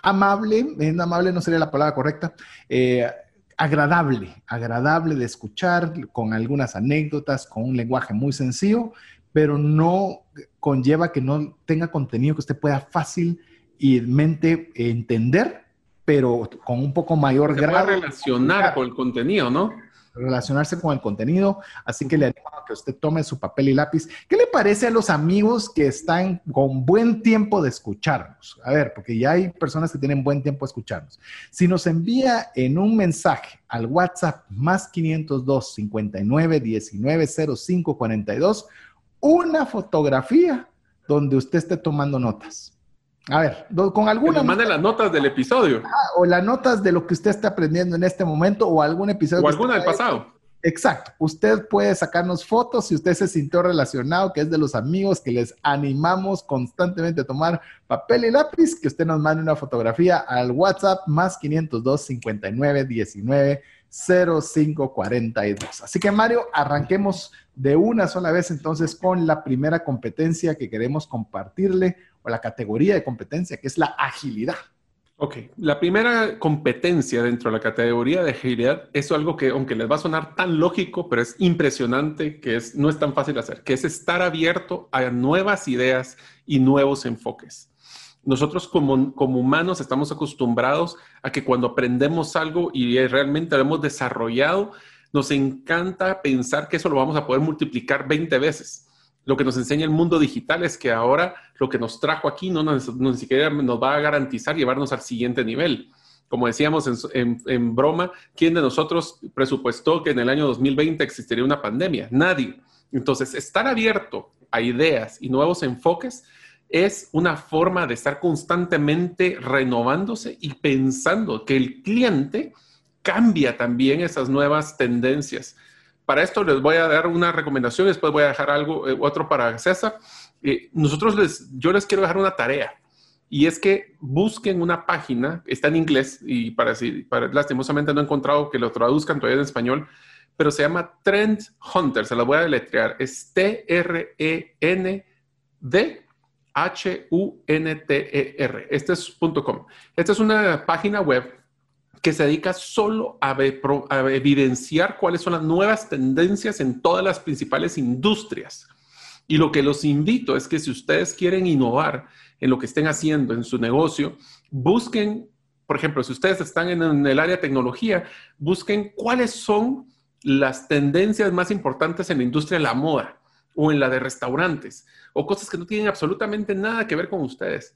S1: amable, en amable no sería la palabra correcta, eh, agradable, agradable de escuchar, con algunas anécdotas, con un lenguaje muy sencillo, pero no conlleva que no tenga contenido que usted pueda fácilmente entender, pero con un poco mayor
S3: Se
S1: grado.
S3: relacionar con el contenido, ¿no?
S1: relacionarse con el contenido, así que le animo a que usted tome su papel y lápiz. ¿Qué le parece a los amigos que están con buen tiempo de escucharnos? A ver, porque ya hay personas que tienen buen tiempo de escucharnos. Si nos envía en un mensaje al WhatsApp más 502 59 19 05 42 una fotografía donde usted esté tomando notas. A ver, con alguna.
S3: Que mande las notas del episodio.
S1: o las notas de lo que usted está aprendiendo en este momento o algún episodio.
S3: O alguna del pasado.
S1: Exacto. Usted puede sacarnos fotos si usted se sintió relacionado, que es de los amigos que les animamos constantemente a tomar papel y lápiz, que usted nos mande una fotografía al WhatsApp más 502 59 19 0542. Así que Mario, arranquemos de una sola vez entonces con la primera competencia que queremos compartirle o la categoría de competencia, que es la agilidad.
S3: Ok, la primera competencia dentro de la categoría de agilidad es algo que, aunque les va a sonar tan lógico, pero es impresionante, que es, no es tan fácil hacer, que es estar abierto a nuevas ideas y nuevos enfoques. Nosotros como, como humanos estamos acostumbrados a que cuando aprendemos algo y realmente lo hemos desarrollado, nos encanta pensar que eso lo vamos a poder multiplicar 20 veces lo que nos enseña el mundo digital es que ahora lo que nos trajo aquí no, nos, ni siquiera nos va a garantizar llevarnos al siguiente nivel. Como decíamos en, broma, ¿quién de nosotros presupuestó que en el año 2020 existiría una pandemia? Nadie. Entonces, estar abierto a ideas y nuevos enfoques es una forma de estar constantemente renovándose y pensando que el cliente cambia también esas nuevas tendencias. Para esto les voy a dar una recomendación, después voy a dejar algo, eh, otro para César. Eh, nosotros les, yo les quiero dejar una tarea y es que busquen una página, está en inglés y para, para lastimosamente no he encontrado que lo traduzcan todavía en español, pero se llama Trend Hunter, se la voy a deletrear, es T-R-E-N-D H-U-N-T-E-R. Este es. Esta es una página web que se dedica solo a, evidenciar cuáles son las nuevas tendencias en todas las principales industrias. Y lo que los invito es que si ustedes quieren innovar en lo que estén haciendo en su negocio, busquen, por ejemplo, si ustedes están en, el área de tecnología, busquen cuáles son las tendencias más importantes en la industria de la moda o en la de restaurantes o cosas que no tienen absolutamente nada que ver con ustedes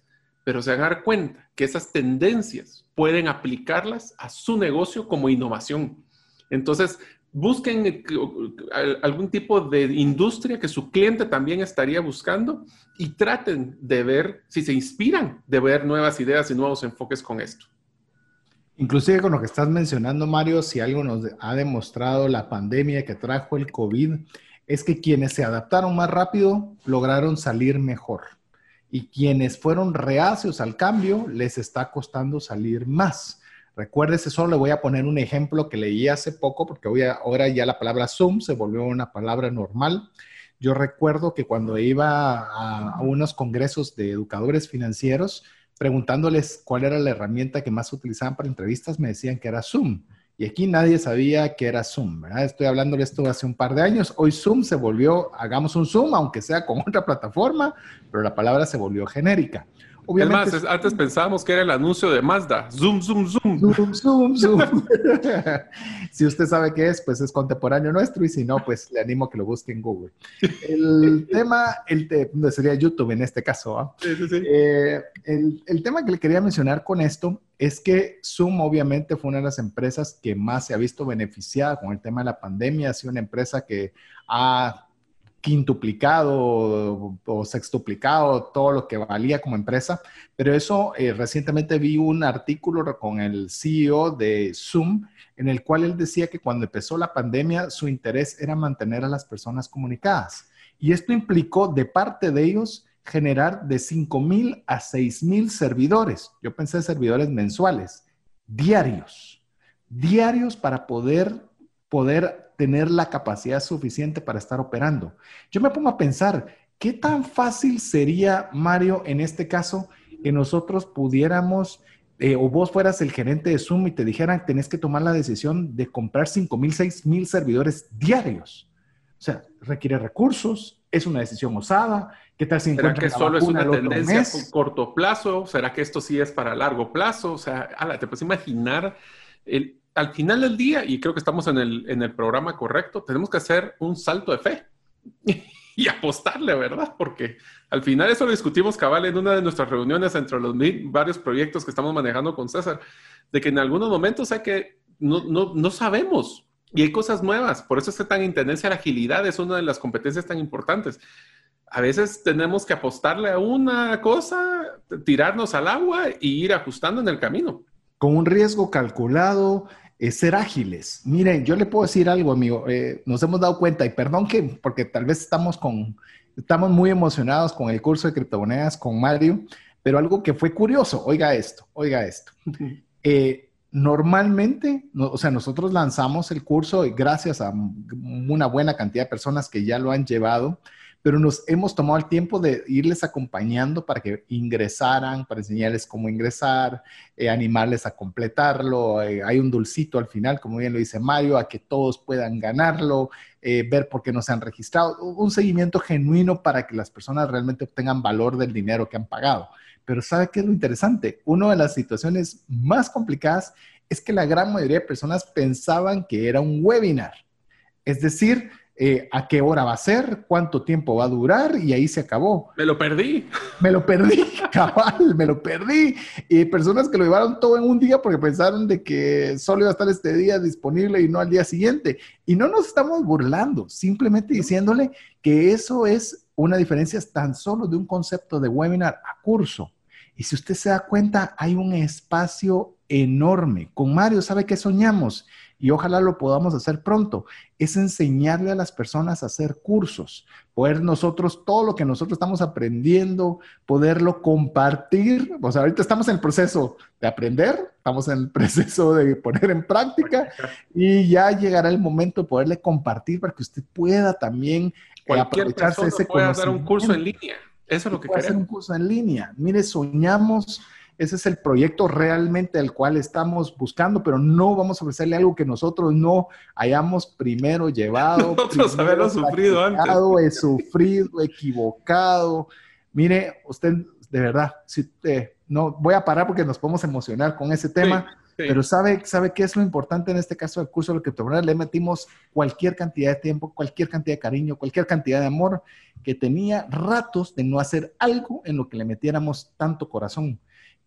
S3: pero se van cuenta que esas tendencias pueden aplicarlas a su negocio como innovación. Entonces, busquen eh, algún tipo de industria que su cliente también estaría buscando y traten de ver si se inspiran de ver nuevas ideas y nuevos enfoques con esto.
S1: Inclusive con lo que estás mencionando, Mario, si algo nos ha demostrado la pandemia que trajo el COVID, es que quienes se adaptaron más rápido lograron salir mejor y quienes fueron reacios al cambio les está costando salir más. Recuérdese, solo le voy a poner un ejemplo que leí hace poco, porque hoy, ahora ya la palabra Zoom se volvió una palabra normal. Yo recuerdo que cuando iba a, a unos congresos de educadores financieros, preguntándoles cuál era la herramienta que más utilizaban para entrevistas, me decían que era Zoom. Y aquí nadie sabía que era Zoom, ¿verdad? Estoy hablando de esto hace un par de años. Hoy Zoom se volvió, hagamos un Zoom, aunque sea con otra plataforma, pero la palabra se volvió genérica.
S3: Obviamente, es más, antes pensábamos que era el anuncio de Mazda. Zoom, zoom, zoom. Zoom, zoom,
S1: zoom. si usted sabe qué es, pues es contemporáneo nuestro y si no, pues le animo a que lo busque en Google. El tema, el sería YouTube en este caso. ¿ah? Sí, sí, sí. Eh, el, el tema que le quería mencionar con esto es que Zoom obviamente fue una de las empresas que más se ha visto beneficiada con el tema de la pandemia. Ha sido una empresa que ha quintuplicado o sextuplicado todo lo que valía como empresa, pero eso eh, recientemente vi un artículo con el CEO de Zoom en el cual él decía que cuando empezó la pandemia su interés era mantener a las personas comunicadas y esto implicó de parte de ellos generar de 5 mil a 6 mil servidores. Yo pensé servidores mensuales, diarios, diarios para poder, poder tener la capacidad suficiente para estar operando. Yo me pongo a pensar, ¿qué tan fácil sería, Mario, en este caso, que nosotros pudiéramos, eh, o vos fueras el gerente de Zoom y te dijeran, tenés que tomar la decisión de comprar 5 mil, 6 mil servidores diarios? O sea, requiere recursos, es una decisión osada. ¿Qué tal si
S3: ¿Será que solo es una tendencia a corto plazo? ¿Será que esto sí es para largo plazo? O sea, te puedes imaginar el, al final del día, y creo que estamos en el, en el programa correcto, tenemos que hacer un salto de fe y apostarle, ¿verdad? Porque al final eso lo discutimos cabal en una de nuestras reuniones entre los varios proyectos que estamos manejando con César, de que en algunos momentos hay que, no, no, no sabemos y hay cosas nuevas. Por eso es que tan en tendencia la agilidad es una de las competencias tan importantes. A veces tenemos que apostarle a una cosa, tirarnos al agua y ir ajustando en el camino
S1: con un riesgo calculado, es ser ágiles. Miren, yo le puedo decir algo, amigo. Eh, nos hemos dado cuenta, y perdón que, porque tal vez estamos con, estamos muy emocionados con el curso de criptomonedas con Mario, pero algo que fue curioso, oiga esto, oiga esto. Eh, normalmente, o sea, nosotros lanzamos el curso y gracias a una buena cantidad de personas que ya lo han llevado, pero nos hemos tomado el tiempo de irles acompañando para que ingresaran, para enseñarles cómo ingresar, eh, animarles a completarlo. Eh, hay un dulcito al final, como bien lo dice Mario, a que todos puedan ganarlo, eh, ver por qué no se han registrado, un seguimiento genuino para que las personas realmente obtengan valor del dinero que han pagado. Pero ¿sabe qué es lo interesante? Una de las situaciones más complicadas es que la gran mayoría de personas pensaban que era un webinar. Es decir, eh, a qué hora va a ser, cuánto tiempo va a durar y ahí se acabó.
S3: Me lo perdí.
S1: Me lo perdí, cabal, me lo perdí. Y personas que lo llevaron todo en un día porque pensaron de que solo iba a estar este día disponible y no al día siguiente. Y no nos estamos burlando, simplemente diciéndole que eso es una diferencia tan solo de un concepto de webinar a curso. Y si usted se da cuenta, hay un espacio enorme. Con Mario, ¿sabe qué soñamos? y ojalá lo podamos hacer pronto, es enseñarle a las personas a hacer cursos, poder nosotros, todo lo que nosotros estamos aprendiendo, poderlo compartir. O sea, ahorita estamos en el proceso de aprender, estamos en el proceso de poner en práctica y ya llegará el momento de poderle compartir para que usted pueda también
S3: eh, aprovecharse ese puede dar un curso en línea. Eso es lo que queremos.
S1: hacer un curso en línea. Mire, soñamos ese es el proyecto realmente al cual estamos buscando, pero no vamos a ofrecerle algo que nosotros no hayamos primero llevado.
S3: Nosotros haberlo sufrido
S1: antes. He sufrido, equivocado. Mire, usted, de verdad, si no voy a parar porque nos podemos emocionar con ese tema. Pero ¿sabe, ¿sabe qué es lo importante en este caso del curso de criptomonedas? Le metimos cualquier cantidad de tiempo, cualquier cantidad de cariño, cualquier cantidad de amor que tenía ratos de no hacer algo en lo que le metiéramos tanto corazón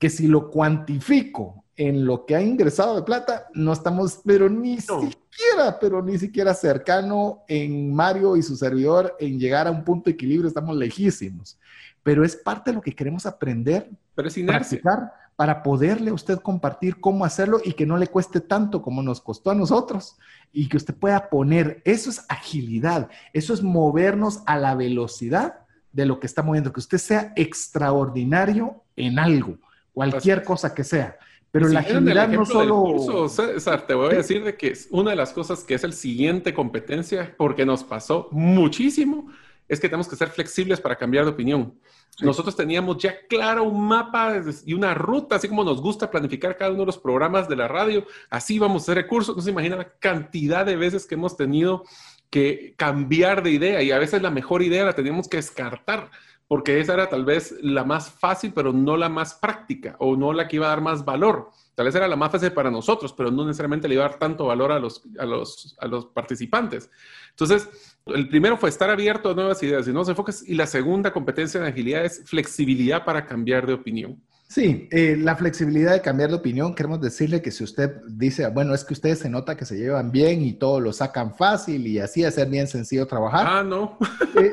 S1: que si lo cuantifico en lo que ha ingresado de plata, no estamos, pero ni siquiera, pero ni siquiera cercano en Mario y su servidor en llegar a un punto de equilibrio, estamos lejísimos. Pero es parte de lo que queremos aprender,
S3: pero es
S1: practicar, para poderle a usted compartir cómo hacerlo y que no le cueste tanto como nos costó a nosotros y que usted pueda poner, eso es agilidad, eso es movernos a la velocidad de lo que está moviendo, que usted sea extraordinario en algo cualquier cosa que sea. Pero la agilidad no solo...
S3: César, te voy a decir de que es una de las cosas que es el siguiente competencia, porque nos pasó muchísimo, es que tenemos que ser flexibles para cambiar de opinión. Nosotros teníamos ya claro un mapa y una ruta, así como nos gusta planificar cada uno de los programas de la radio, así vamos a hacer el curso. No se imagina la cantidad de veces que hemos tenido que cambiar de idea y a veces la mejor idea la teníamos que descartar porque esa era tal vez la más fácil, pero no la más práctica o no la que iba a dar más valor. Tal vez era la más fácil para nosotros, pero no necesariamente le iba a dar tanto valor a los, a los, a los participantes. Entonces, el primero fue estar abierto a nuevas ideas y nuevos enfoques. Y la segunda competencia de agilidad es flexibilidad para cambiar de opinión.
S1: Sí, eh, la flexibilidad de cambiar de opinión, queremos decirle que si usted dice, bueno, es que ustedes se nota que se llevan bien y todo lo sacan fácil y así es ser bien sencillo trabajar.
S3: Ah, no.
S1: Eh,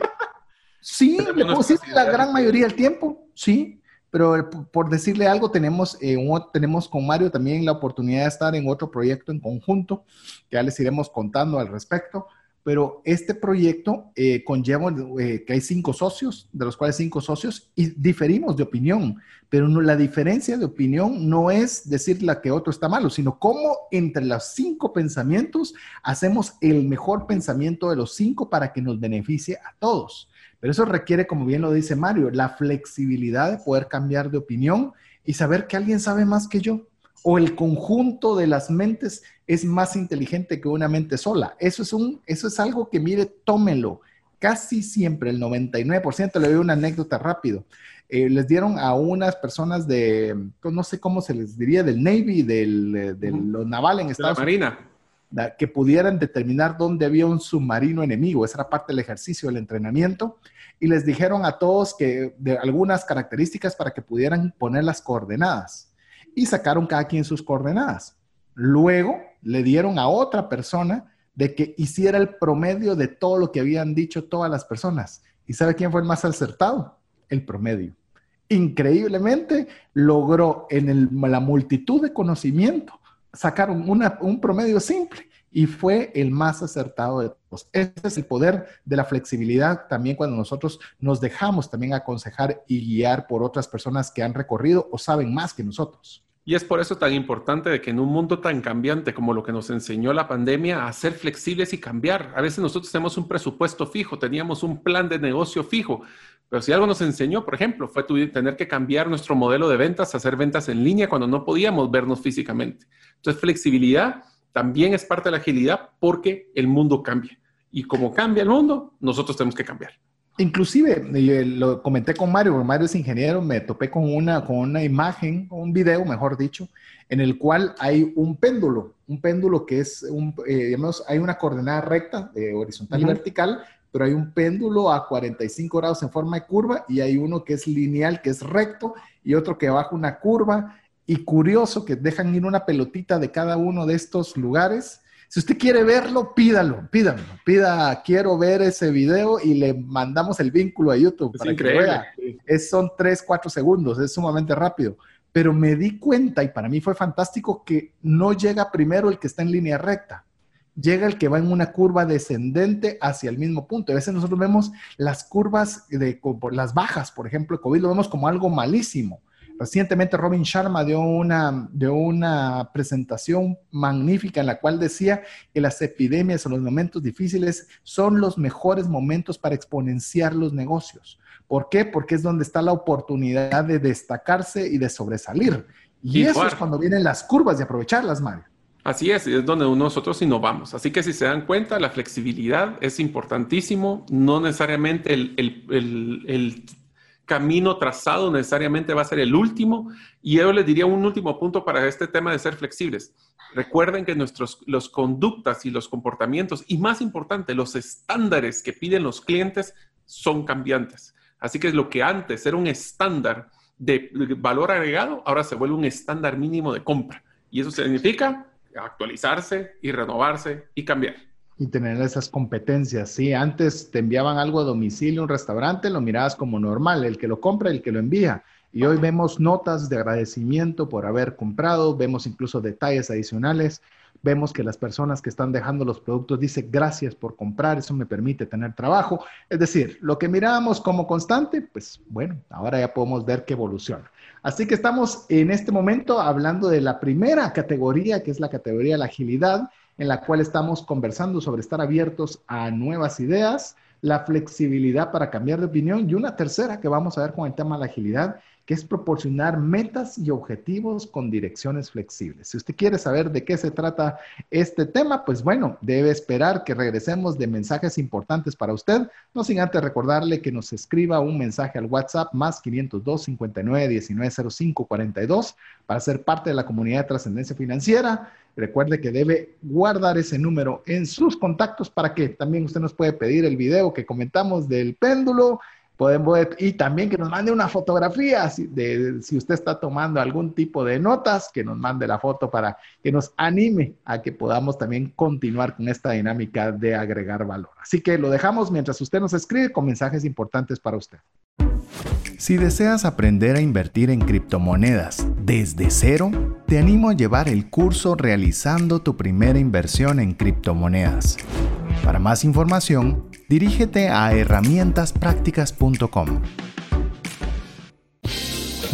S1: Sí, le puedo decir la gran mayoría del tiempo, sí, pero por decirle algo, tenemos, eh, tenemos con Mario también la oportunidad de estar en otro proyecto en conjunto, que ya les iremos contando al respecto, pero este proyecto eh, conlleva eh, que hay cinco socios, de los cuales cinco socios, y diferimos de opinión, pero no, la diferencia de opinión no es decir la que otro está malo, sino cómo entre los cinco pensamientos hacemos el mejor pensamiento de los cinco para que nos beneficie a todos. Pero eso requiere, como bien lo dice Mario, la flexibilidad de poder cambiar de opinión y saber que alguien sabe más que yo o el conjunto de las mentes es más inteligente que una mente sola. Eso es, un, eso es algo que, mire, tómelo. Casi siempre, el 99%, le doy una anécdota rápido. Eh, les dieron a unas personas de, no sé cómo se les diría, del Navy, del, de los naval en Estados
S3: Unidos. Marina
S1: que pudieran determinar dónde había un submarino enemigo. Esa era parte del ejercicio del entrenamiento. Y les dijeron a todos que de algunas características para que pudieran poner las coordenadas. Y sacaron cada quien sus coordenadas. Luego le dieron a otra persona de que hiciera el promedio de todo lo que habían dicho todas las personas. ¿Y sabe quién fue el más acertado? El promedio. Increíblemente logró en la multitud de conocimiento sacaron un promedio simple y fue el más acertado de todos. Ese es el poder de la flexibilidad también cuando nosotros nos dejamos también aconsejar y guiar por otras personas que han recorrido o saben más que nosotros.
S3: Y es por eso tan importante de que en un mundo tan cambiante como lo que nos enseñó la pandemia, a ser flexibles y cambiar. A veces nosotros tenemos un presupuesto fijo, teníamos un plan de negocio fijo, pero si algo nos enseñó, por ejemplo, fue tener que cambiar nuestro modelo de ventas, hacer ventas en línea cuando no podíamos vernos físicamente. Entonces, flexibilidad también es parte de la agilidad porque el mundo cambia. Y como cambia el mundo, nosotros tenemos que cambiar.
S1: Inclusive, eh, lo comenté con Mario, porque Mario es ingeniero, me topé con una, con una imagen, un video, mejor dicho, en el cual hay un péndulo, un péndulo que es, un, eh, digamos, hay una coordenada recta, de horizontal y vertical, pero hay un péndulo a 45 grados en forma de curva y hay uno que es lineal, que es recto, y otro que baja una curva, y curioso que dejan ir una pelotita de cada uno de estos lugares. Si usted quiere verlo, pídalo, pídalo, pida, quiero ver ese video y le mandamos el vínculo a YouTube
S3: para que vea.
S1: Es, son tres, cuatro segundos, es sumamente rápido. Pero me di cuenta, y para mí fue fantástico, que no llega primero el que está en línea recta llega el que va en una curva descendente hacia el mismo punto. A veces nosotros vemos las curvas de las bajas, por ejemplo, de COVID, lo vemos como algo malísimo. Recientemente Robin Sharma dio una, dio una presentación magnífica en la cual decía que las epidemias o los momentos difíciles son los mejores momentos para exponenciar los negocios. ¿Por qué? Porque es donde está la oportunidad de destacarse y de sobresalir. Y, eso es cuando vienen las curvas y aprovecharlas, Mario.
S3: Así es, es donde nosotros innovamos. Así que si se dan cuenta, la flexibilidad es importantísimo. No necesariamente el, el, el camino trazado necesariamente va a ser el último. Y yo les diría un último punto para este tema de ser flexibles. Recuerden que nuestros los conductas y los comportamientos, y más importante, los estándares que piden los clientes son cambiantes. Así que lo que antes era un estándar de valor agregado, ahora se vuelve un estándar mínimo de compra. Y eso significa actualizarse y renovarse y cambiar
S1: y tener esas competencias. Sí, antes te enviaban algo a domicilio, un restaurante, lo mirabas como normal, el que lo compra, el que lo envía. Y hoy vemos notas de agradecimiento por haber comprado, vemos incluso detalles adicionales, vemos que las personas que están dejando los productos dicen gracias por comprar, eso me permite tener trabajo. Es decir, lo que mirábamos como constante, pues bueno, ahora ya podemos ver que evoluciona. Así que estamos en este momento hablando de la primera categoría, que es la categoría de la agilidad, en la cual estamos conversando sobre estar abiertos a nuevas ideas, la flexibilidad para cambiar de opinión y una tercera que vamos a ver con el tema de la agilidad, que es proporcionar metas y objetivos con direcciones flexibles. Si usted quiere saber de qué se trata este tema, pues bueno, debe esperar que regresemos de mensajes importantes para usted, no sin antes recordarle que nos escriba un mensaje al WhatsApp más 502 59 19 05 42 para ser parte de la comunidad de trascendencia financiera. Recuerde que debe guardar ese número en sus contactos para que también usted nos puede pedir el video que comentamos del péndulo. Podemos, y también que nos mande una fotografía de si usted está tomando algún tipo de notas, que nos mande la foto para que nos anime a que podamos también continuar con esta dinámica de agregar valor. Así que lo dejamos mientras usted nos escribe con mensajes importantes para usted.
S2: Si deseas aprender a invertir en criptomonedas desde cero, te animo a llevar el curso realizando tu primera inversión en criptomonedas. Para más información, dirígete a herramientasprácticas.com.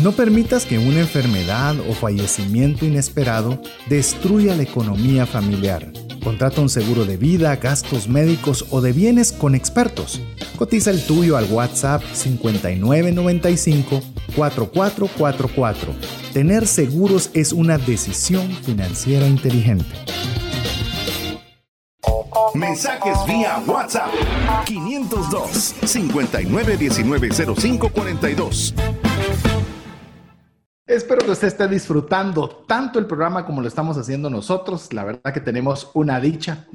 S2: No permitas que una enfermedad o fallecimiento inesperado destruya la economía familiar. Contrata un seguro de vida, gastos médicos o de bienes con expertos. Cotiza el tuyo al WhatsApp 5995 4444. Tener seguros es una decisión financiera inteligente.
S4: Mensajes vía WhatsApp 502 59190542.
S1: Espero que usted esté disfrutando tanto el programa como lo estamos haciendo nosotros. La verdad que tenemos una dicha.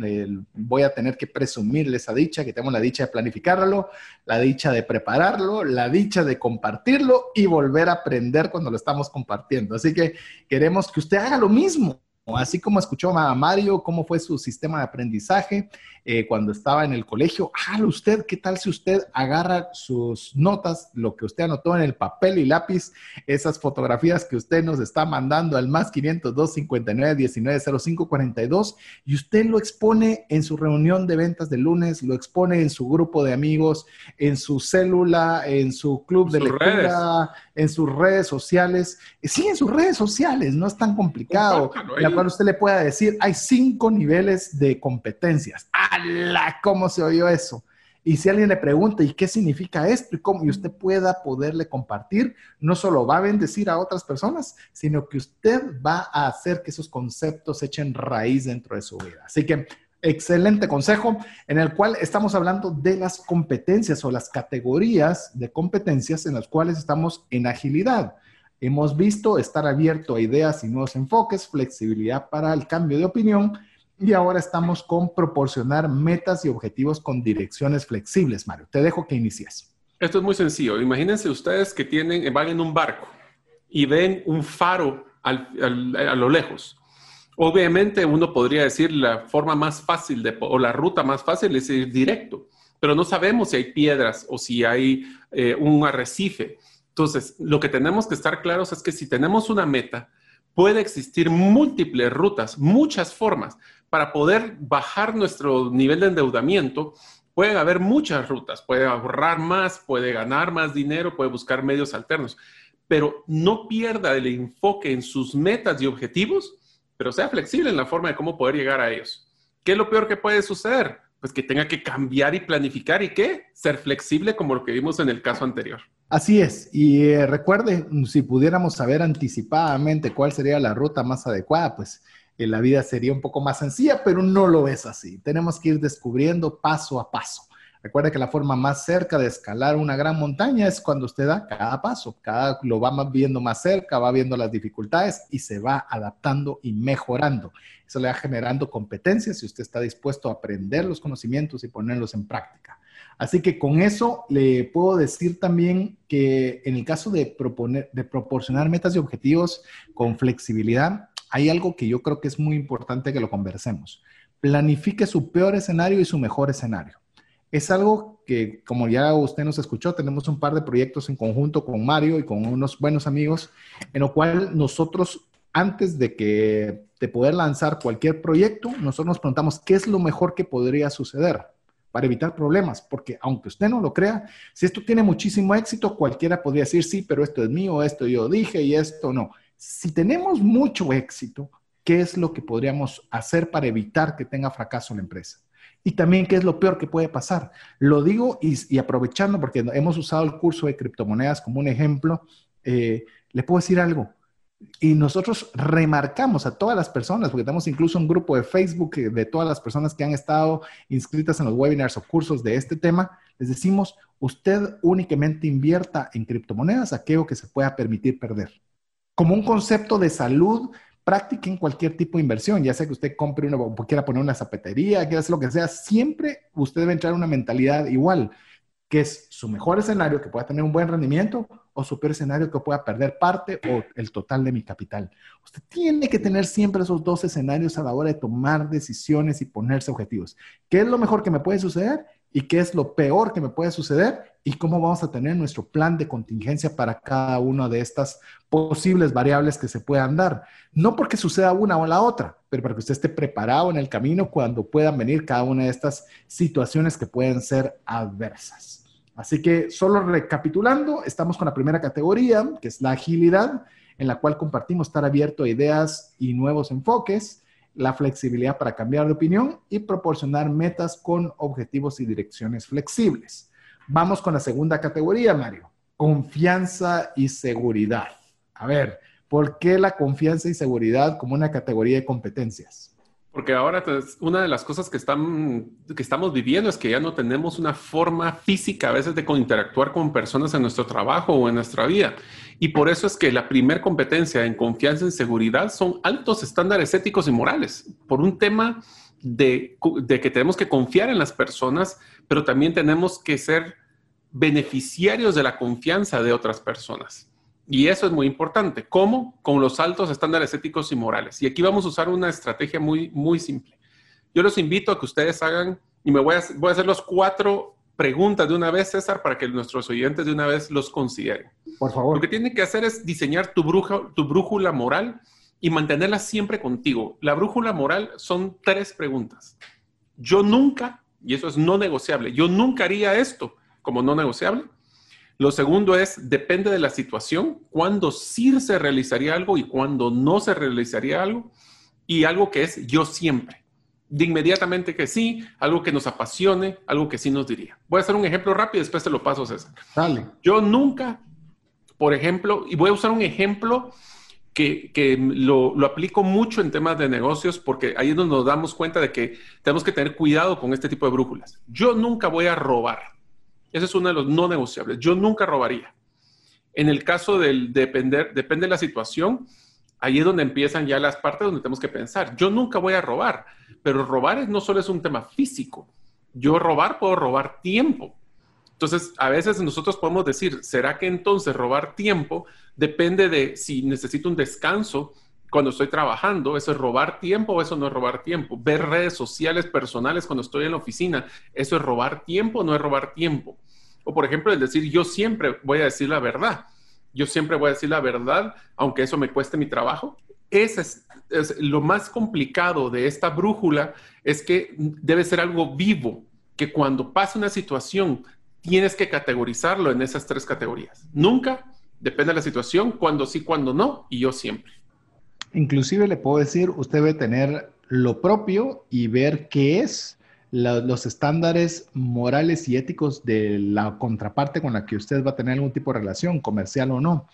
S1: voy a tener que presumirle esa dicha, que tenemos la dicha de planificarlo, la dicha de prepararlo, la dicha de compartirlo y volver a aprender cuando lo estamos compartiendo. Así que queremos que usted haga lo mismo Así como escuchó a Mario, cómo fue su sistema de aprendizaje eh, cuando estaba en el colegio. Hágalo usted, ¿qué tal si usted agarra sus notas, lo que usted anotó en el papel y lápiz, esas fotografías que usted nos está mandando al más 502 59 19 05 42 y usted lo expone en su reunión de ventas de lunes, lo expone en su grupo de amigos, en su célula, en su club de lectura, en sus redes sociales. Sí, en sus redes sociales, no es tan complicado. La cual usted le pueda decir, hay cinco niveles de competencias. ¡Hala! ¿Cómo se oyó eso? Y si alguien le pregunta, ¿y qué significa esto? Y cómo, y usted pueda poderle compartir, no solo va a bendecir a otras personas, sino que usted va a hacer que esos conceptos echen raíz dentro de su vida. Así que excelente consejo en el cual estamos hablando de las competencias o las categorías de competencias en las cuales estamos en agilidad. Hemos visto estar abierto a ideas y nuevos enfoques, flexibilidad para el cambio de opinión y ahora estamos con proporcionar metas y objetivos con direcciones flexibles. Mario, te dejo que inicies.
S3: Esto es muy sencillo. Imagínense ustedes que tienen, van en un barco y ven un faro a lo lejos Obviamente uno podría decir la forma más fácil de, o la ruta más fácil es ir directo, pero no sabemos si hay piedras o si hay eh, un arrecife. Entonces, lo que tenemos que estar claros es que si tenemos una meta, puede existir múltiples rutas, muchas formas para poder bajar nuestro nivel de endeudamiento. Pueden haber muchas rutas, puede ahorrar más, puede ganar más dinero, puede buscar medios alternos, pero no pierda el enfoque en sus metas y objetivos pero sea flexible en la forma de cómo poder llegar a ellos. ¿Qué es lo peor que puede suceder? Pues que tenga que cambiar y planificar y qué? Ser flexible como lo que vimos en el caso anterior.
S1: Así es. Y eh, recuerde, si pudiéramos saber anticipadamente cuál sería la ruta más adecuada, pues la vida sería un poco más sencilla, pero no lo es así. Tenemos que ir descubriendo paso a paso. Recuerda que la forma más cerca de escalar una gran montaña es cuando usted da cada paso, cada lo va viendo más cerca, va viendo las dificultades y se va adaptando y mejorando. Eso le va generando competencias si usted está dispuesto a aprender los conocimientos y ponerlos en práctica. Así que con eso le puedo decir también que en el caso de proponer, de proporcionar metas y objetivos con flexibilidad, hay algo que yo creo que es muy importante que lo conversemos. Planifique su peor escenario y su mejor escenario es algo que, como ya usted nos escuchó, tenemos un par de proyectos en conjunto con Mario y con unos buenos amigos, en lo cual nosotros, antes de que de poder lanzar cualquier proyecto, nosotros nos preguntamos qué es lo mejor que podría suceder para evitar problemas, porque aunque usted no lo crea, si esto tiene muchísimo éxito, cualquiera podría decir, sí, pero esto es mío, esto yo dije y esto no. Si tenemos mucho éxito, ¿qué es lo que podríamos hacer para evitar que tenga fracaso la empresa? Y también, ¿qué es lo peor que puede pasar? Lo digo y, aprovechando, porque hemos usado el curso de criptomonedas como un ejemplo, eh, le puedo decir algo. Y nosotros remarcamos a todas las personas, porque tenemos incluso un grupo de Facebook de todas las personas que han estado inscritas en los webinars o cursos de este tema, les decimos, usted únicamente invierta en criptomonedas aquello que se pueda permitir perder. Como un concepto de salud practiquen cualquier tipo de inversión, ya sea que usted compre una, quiera poner una zapatería, quiera hacer lo que sea, siempre usted debe entrar en una mentalidad igual, que es su mejor escenario, que pueda tener un buen rendimiento, o su peor escenario, que pueda perder parte o el total de mi capital. Usted tiene que tener siempre esos dos escenarios a la hora de tomar decisiones y ponerse objetivos. ¿Qué es lo mejor que me puede suceder? y qué es lo peor que me puede suceder y cómo vamos a tener nuestro plan de contingencia para cada una de estas posibles variables que se puedan dar. No porque suceda una o la otra, pero para que usted esté preparado en el camino cuando puedan venir cada una de estas situaciones que pueden ser adversas. Así que solo recapitulando, estamos con la primera categoría, que es la agilidad, en la cual compartimos estar abierto a ideas y nuevos enfoques la flexibilidad para cambiar de opinión y proporcionar metas con objetivos y direcciones flexibles. Vamos con la segunda categoría, Mario. Confianza y seguridad. A ver, ¿por qué la confianza y seguridad como una categoría de competencias?
S3: Porque ahora pues, una de las cosas que, que estamos viviendo es que ya no tenemos una forma física a veces de interactuar con personas en nuestro trabajo o en nuestra vida. Y por eso es que la primer competencia en confianza y seguridad son altos estándares éticos y morales, por un tema de, de que tenemos que confiar en las personas, pero también tenemos que ser beneficiarios de la confianza de otras personas. Y eso es muy importante. ¿Cómo? Con los altos estándares éticos y morales. Y aquí vamos a usar una estrategia muy, muy simple. Yo los invito a que ustedes hagan, y me voy a, voy a hacer los cuatro preguntas de una vez, César, para que nuestros oyentes de una vez los consideren.
S1: Por favor.
S3: Lo que tienen que hacer es diseñar tu, bruja, tu brújula moral y mantenerla siempre contigo. La brújula moral son tres preguntas. Yo nunca, y eso es no negociable, yo nunca haría esto como no negociable. Lo segundo es, depende de la situación, cuándo sí se realizaría algo y cuándo no se realizaría algo. Y algo que es yo siempre. De inmediatamente que sí, algo que nos apasione, algo que sí nos diría. Voy a hacer un ejemplo rápido y después te lo paso, César.
S1: Dale.
S3: Yo nunca, por ejemplo, y voy a usar un ejemplo que, lo, lo, aplico mucho en temas de negocios porque ahí es donde nos damos cuenta de que tenemos que tener cuidado con este tipo de brújulas. Yo nunca voy a robar ese es uno de los no negociables. Yo nunca robaría. En el caso del depender, depende de la situación, ahí es donde empiezan ya las partes donde tenemos que pensar. Yo nunca voy a robar, pero robar no solo es un tema físico. Yo robar puedo robar tiempo. Entonces, a veces nosotros podemos decir, ¿será que entonces robar tiempo depende de si necesito un descanso cuando estoy trabajando, eso es robar tiempo o eso no es robar tiempo. Ver redes sociales personales cuando estoy en la oficina, eso es robar tiempo o no es robar tiempo. O por ejemplo, el decir yo siempre voy a decir la verdad. Yo siempre voy a decir la verdad, aunque eso me cueste mi trabajo. Ese es, es lo más complicado de esta brújula, es que debe ser algo vivo, que cuando pasa una situación tienes que categorizarlo en esas tres categorías. Nunca, depende de la situación, cuando sí, cuando no, y yo siempre.
S1: Inclusive le puedo decir, usted debe tener lo propio y ver qué es los estándares morales y éticos de la contraparte con la que usted va a tener algún tipo de relación, comercial o no.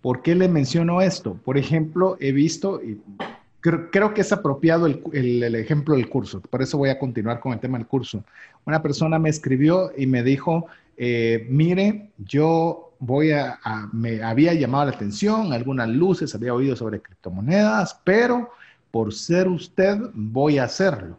S1: ¿Por qué le menciono esto? Por ejemplo, he visto, y creo, que es apropiado el, ejemplo del curso, por eso voy a continuar con el tema del curso. Una persona me escribió y me dijo, eh, mire, yo voy a, me había llamado la atención, algunas luces, había oído sobre criptomonedas, pero por ser usted voy a hacerlo.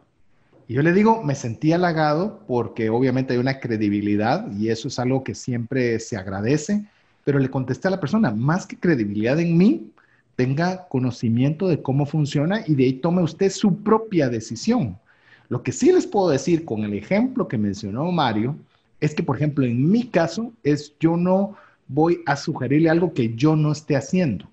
S1: Y yo le digo, me sentí halagado porque obviamente hay una credibilidad y eso es algo que siempre se agradece, pero le contesté a la persona, más que credibilidad en mí, tenga conocimiento de cómo funciona y de ahí tome usted su propia decisión. Lo que sí les puedo decir con el ejemplo que mencionó Mario es que, por ejemplo, en mi caso, es yo no voy a sugerirle algo que yo no esté haciendo.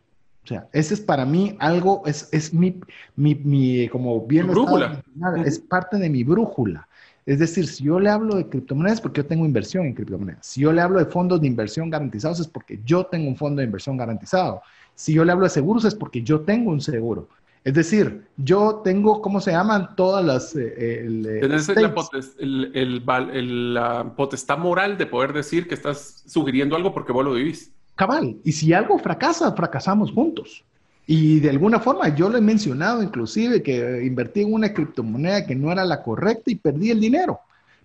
S1: O sea, ese es para mí algo, es, es mi, mi, mi, como bien
S3: brújula.
S1: es parte de mi brújula. Es decir, si yo le hablo de criptomonedas porque yo tengo inversión en criptomonedas. Si yo le hablo de fondos de inversión garantizados es porque yo tengo un fondo de inversión garantizado. Si yo le hablo de seguros es porque yo tengo un seguro. Es decir, yo tengo, ¿cómo se llaman? Todas las... Eh,
S3: el, el, la potestad moral de poder decir que estás sugiriendo algo porque vos lo vivís.
S1: Cabal. Y si algo fracasa, fracasamos juntos. Y de alguna forma, yo lo he mencionado inclusive que invertí en una criptomoneda que no era la correcta y perdí el dinero.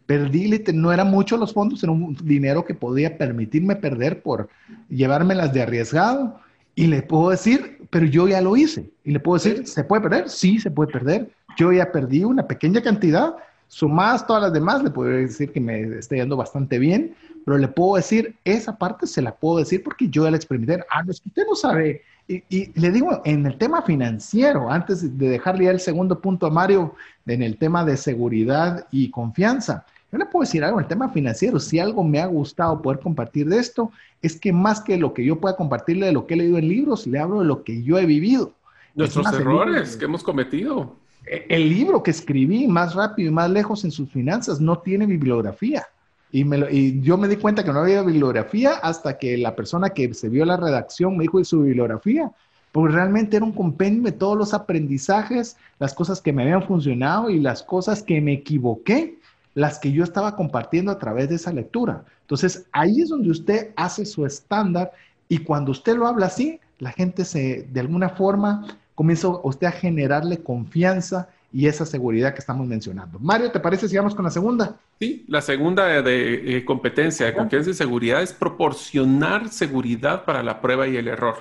S1: Perdí, no eran muchos los fondos, era un dinero que podía permitirme perder por llevármelas de arriesgado y le puedo decir, pero yo ya lo hice. Y le puedo decir, ¿se puede perder? Sí, se puede perder. Yo ya perdí una pequeña cantidad. Sumadas todas las demás, le puedo decir que me está yendo bastante bien, pero le puedo decir, esa parte se la puedo decir porque yo ya la experimenté. Ah, no, es que usted no sabe. Y, y, le digo, en el tema financiero, antes de dejarle ya el segundo punto a Mario, en el tema de seguridad y confianza, yo le puedo decir algo en el tema financiero. Si algo me ha gustado poder compartir de esto, es que más que lo que yo pueda compartirle de lo que he leído en libros, le hablo de lo que yo he vivido.
S3: Nuestros errores que hemos cometido.
S1: E, el libro que escribí, Más rápido y más lejos en sus finanzas, no tiene bibliografía. Y, me y, yo me di cuenta que no había bibliografía hasta que la persona que se vio la redacción me dijo de su bibliografía, porque realmente era un compendio de todos los aprendizajes, las cosas que me habían funcionado y las cosas que me equivoqué las que yo estaba compartiendo a través de esa lectura. Entonces, ahí es donde usted hace su estándar y cuando usted lo habla así, la gente se, de alguna forma, comienza usted a generarle confianza y esa seguridad que estamos mencionando. Mario, ¿te parece si vamos con la segunda?
S3: Sí, la segunda de, eh, competencia, de confianza y seguridad es proporcionar seguridad para la prueba y el error.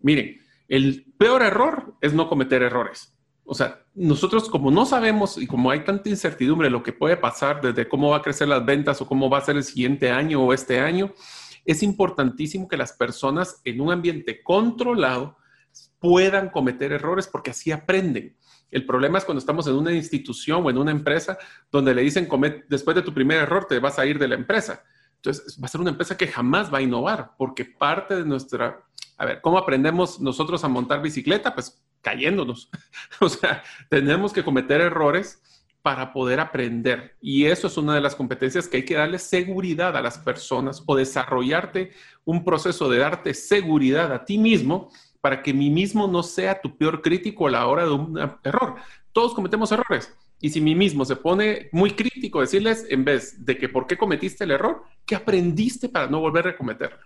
S3: Miren, el peor error es no cometer errores. O sea, nosotros como no sabemos y como hay tanta incertidumbre lo que puede pasar desde cómo va a crecer las ventas o cómo va a ser el siguiente año o este año, es importantísimo que las personas en un ambiente controlado puedan cometer errores porque así aprenden. El problema es cuando estamos en una institución o en una empresa donde le dicen, después de tu primer error te vas a ir de la empresa. Entonces, va a ser una empresa que jamás va a innovar porque parte de nuestra... A ver, ¿cómo aprendemos nosotros a montar bicicleta? Pues cayéndonos. o sea, tenemos que cometer errores para poder aprender. Y eso es una de las competencias que hay que darle seguridad a las personas o desarrollarte un proceso de darte seguridad a ti mismo para que mí mismo no sea tu peor crítico a la hora de un error. Todos cometemos errores. Y si mí mismo se pone muy crítico, decirles, en vez de que por qué cometiste el error, ¿qué aprendiste para no volver a cometerlo?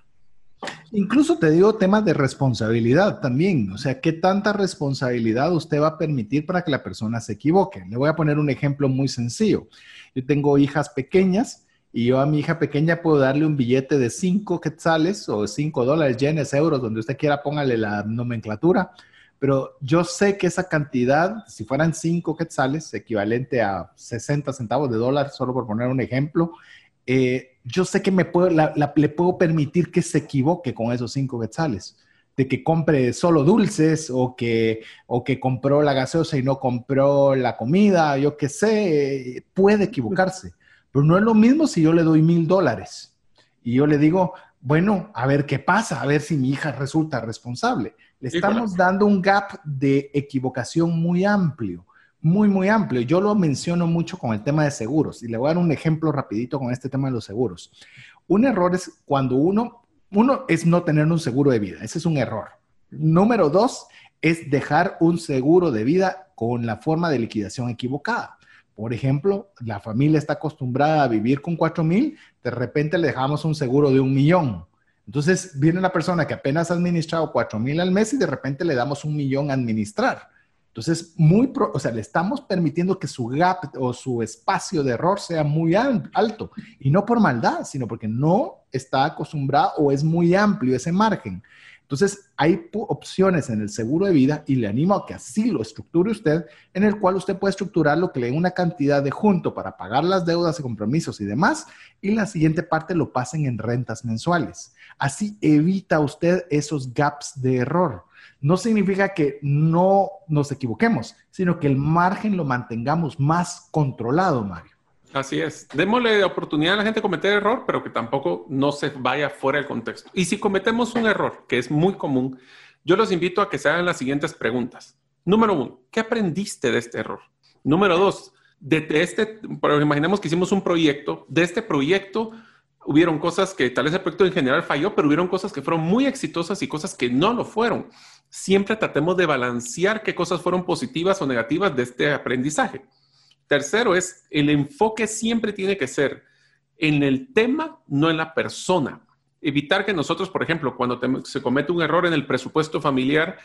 S1: Incluso te digo temas de responsabilidad también. O sea, ¿qué tanta responsabilidad usted va a permitir para que la persona se equivoque? Le voy a poner un ejemplo muy sencillo. Yo tengo hijas pequeñas y yo a mi hija pequeña puedo darle un billete de 5 quetzales o 5 dólares, yenes, euros, donde usted quiera, póngale la nomenclatura. Pero yo sé que esa cantidad, si fueran 5 quetzales, equivalente a 60 centavos de dólar, solo por poner un ejemplo, eh, yo sé que me puedo, le puedo permitir que se equivoque con esos 5 quetzales de que compre solo dulces o que, o que compró la gaseosa y no compró la comida, yo qué sé, puede equivocarse. Pero no es lo mismo si yo le doy mil dólares y yo le digo, bueno, a ver qué pasa, a ver si mi hija resulta responsable. Le estamos dando un gap de equivocación muy amplio, muy, muy amplio. Yo lo menciono mucho con el tema de seguros y le voy a dar un ejemplo rapidito con este tema de los seguros. Un error es cuando uno, uno es no tener un seguro de vida, ese es un error. Número dos es dejar un seguro de vida con la forma de liquidación equivocada. Por ejemplo, la familia está acostumbrada a vivir con 4 mil, de repente le dejamos un seguro de un millón. Entonces viene una persona que apenas ha administrado 4 mil al mes y de repente le damos un millón a administrar. Entonces, muy, o sea, le estamos permitiendo que su gap o su espacio de error sea muy alto y no por maldad, sino porque no está acostumbrado o es muy amplio ese margen. Entonces, hay opciones en el seguro de vida y le animo a que así lo estructure usted, en el cual usted puede estructurar lo que le dé una cantidad de junto para pagar las deudas y compromisos y demás, y la siguiente parte lo pasen en rentas mensuales. Así evita usted esos gaps de error. No significa que no nos equivoquemos, sino que el margen lo mantengamos más controlado, Mario.
S3: Así es. Démosle oportunidad a la gente de cometer error, pero que tampoco no se vaya fuera del contexto. Y si cometemos un error, que es muy común, yo los invito a que se hagan las siguientes preguntas. Número uno, ¿qué aprendiste de este error? Número dos, de, este, pero imaginemos que hicimos un proyecto, de este proyecto hubieron cosas que tal vez el proyecto en general falló, pero hubieron cosas que fueron muy exitosas y cosas que no lo fueron. Siempre tratemos de balancear qué cosas fueron positivas o negativas de este aprendizaje. Tercero es, el enfoque siempre tiene que ser en el tema, no en la persona. Evitar que nosotros, por ejemplo, cuando se comete un error en el presupuesto familiar,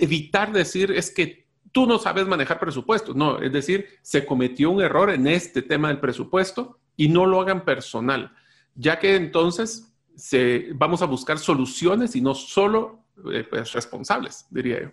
S3: evitar decir es que tú no sabes manejar presupuestos. No, es decir, se cometió un error en este tema del presupuesto y no lo hagan personal, ya que entonces se, vamos a buscar soluciones y no solo eh, pues, responsables, diría yo.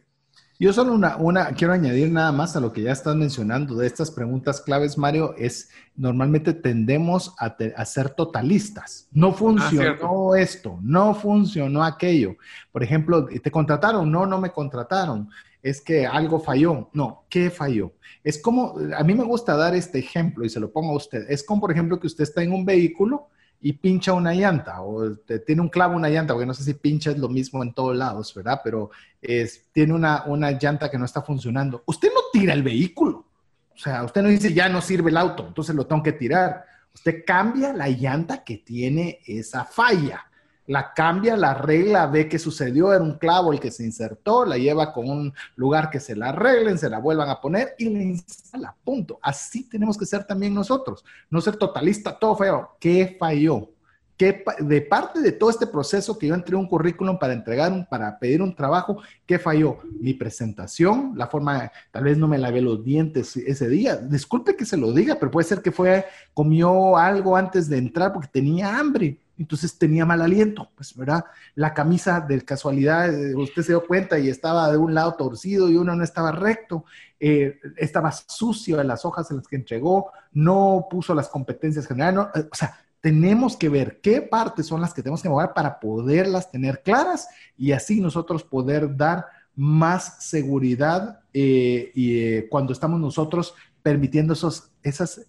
S1: Yo solo una, una, quiero añadir nada más a lo que ya estás mencionando de estas preguntas claves, Mario, es normalmente tendemos a, ser totalistas. No funcionó ah, esto, no funcionó aquello. Por ejemplo, ¿te contrataron? No, no me contrataron. Es que algo falló. No, ¿qué falló? Es como, a mí me gusta dar este ejemplo y se lo pongo a usted. Es como, por ejemplo, que usted está en un vehículo y pincha una llanta o tiene un clavo una llanta, porque no sé si pincha es lo mismo en todos lados, ¿verdad? Pero es, tiene una, una llanta que no está funcionando. Usted no tira el vehículo. O sea, usted no dice, ya no sirve el auto, entonces lo tengo que tirar. Usted cambia la llanta que tiene esa falla la cambia, la arregla, ve que sucedió, era un clavo el que se insertó, la lleva con un lugar que se la arreglen, se la vuelvan a poner y le instala, punto. Así tenemos que ser también nosotros, no ser totalista, todo feo. ¿Qué falló? ¿Qué, de parte de todo este proceso que yo entré un currículum para entregar, para pedir un trabajo, ¿qué falló? Mi presentación, la forma, tal vez no me lavé los dientes ese día. Disculpe que se lo diga, pero puede ser que fue, comió algo antes de entrar porque tenía hambre entonces tenía mal aliento, pues, ¿verdad? La camisa de casualidad, eh, usted se dio cuenta y estaba de un lado torcido y uno no estaba recto, eh, estaba sucio en las hojas en las que entregó, no puso las competencias generales, eh, o sea, tenemos que ver qué partes son las que tenemos que mover para poderlas tener claras y así nosotros poder dar más seguridad y cuando estamos nosotros permitiendo esos, esas,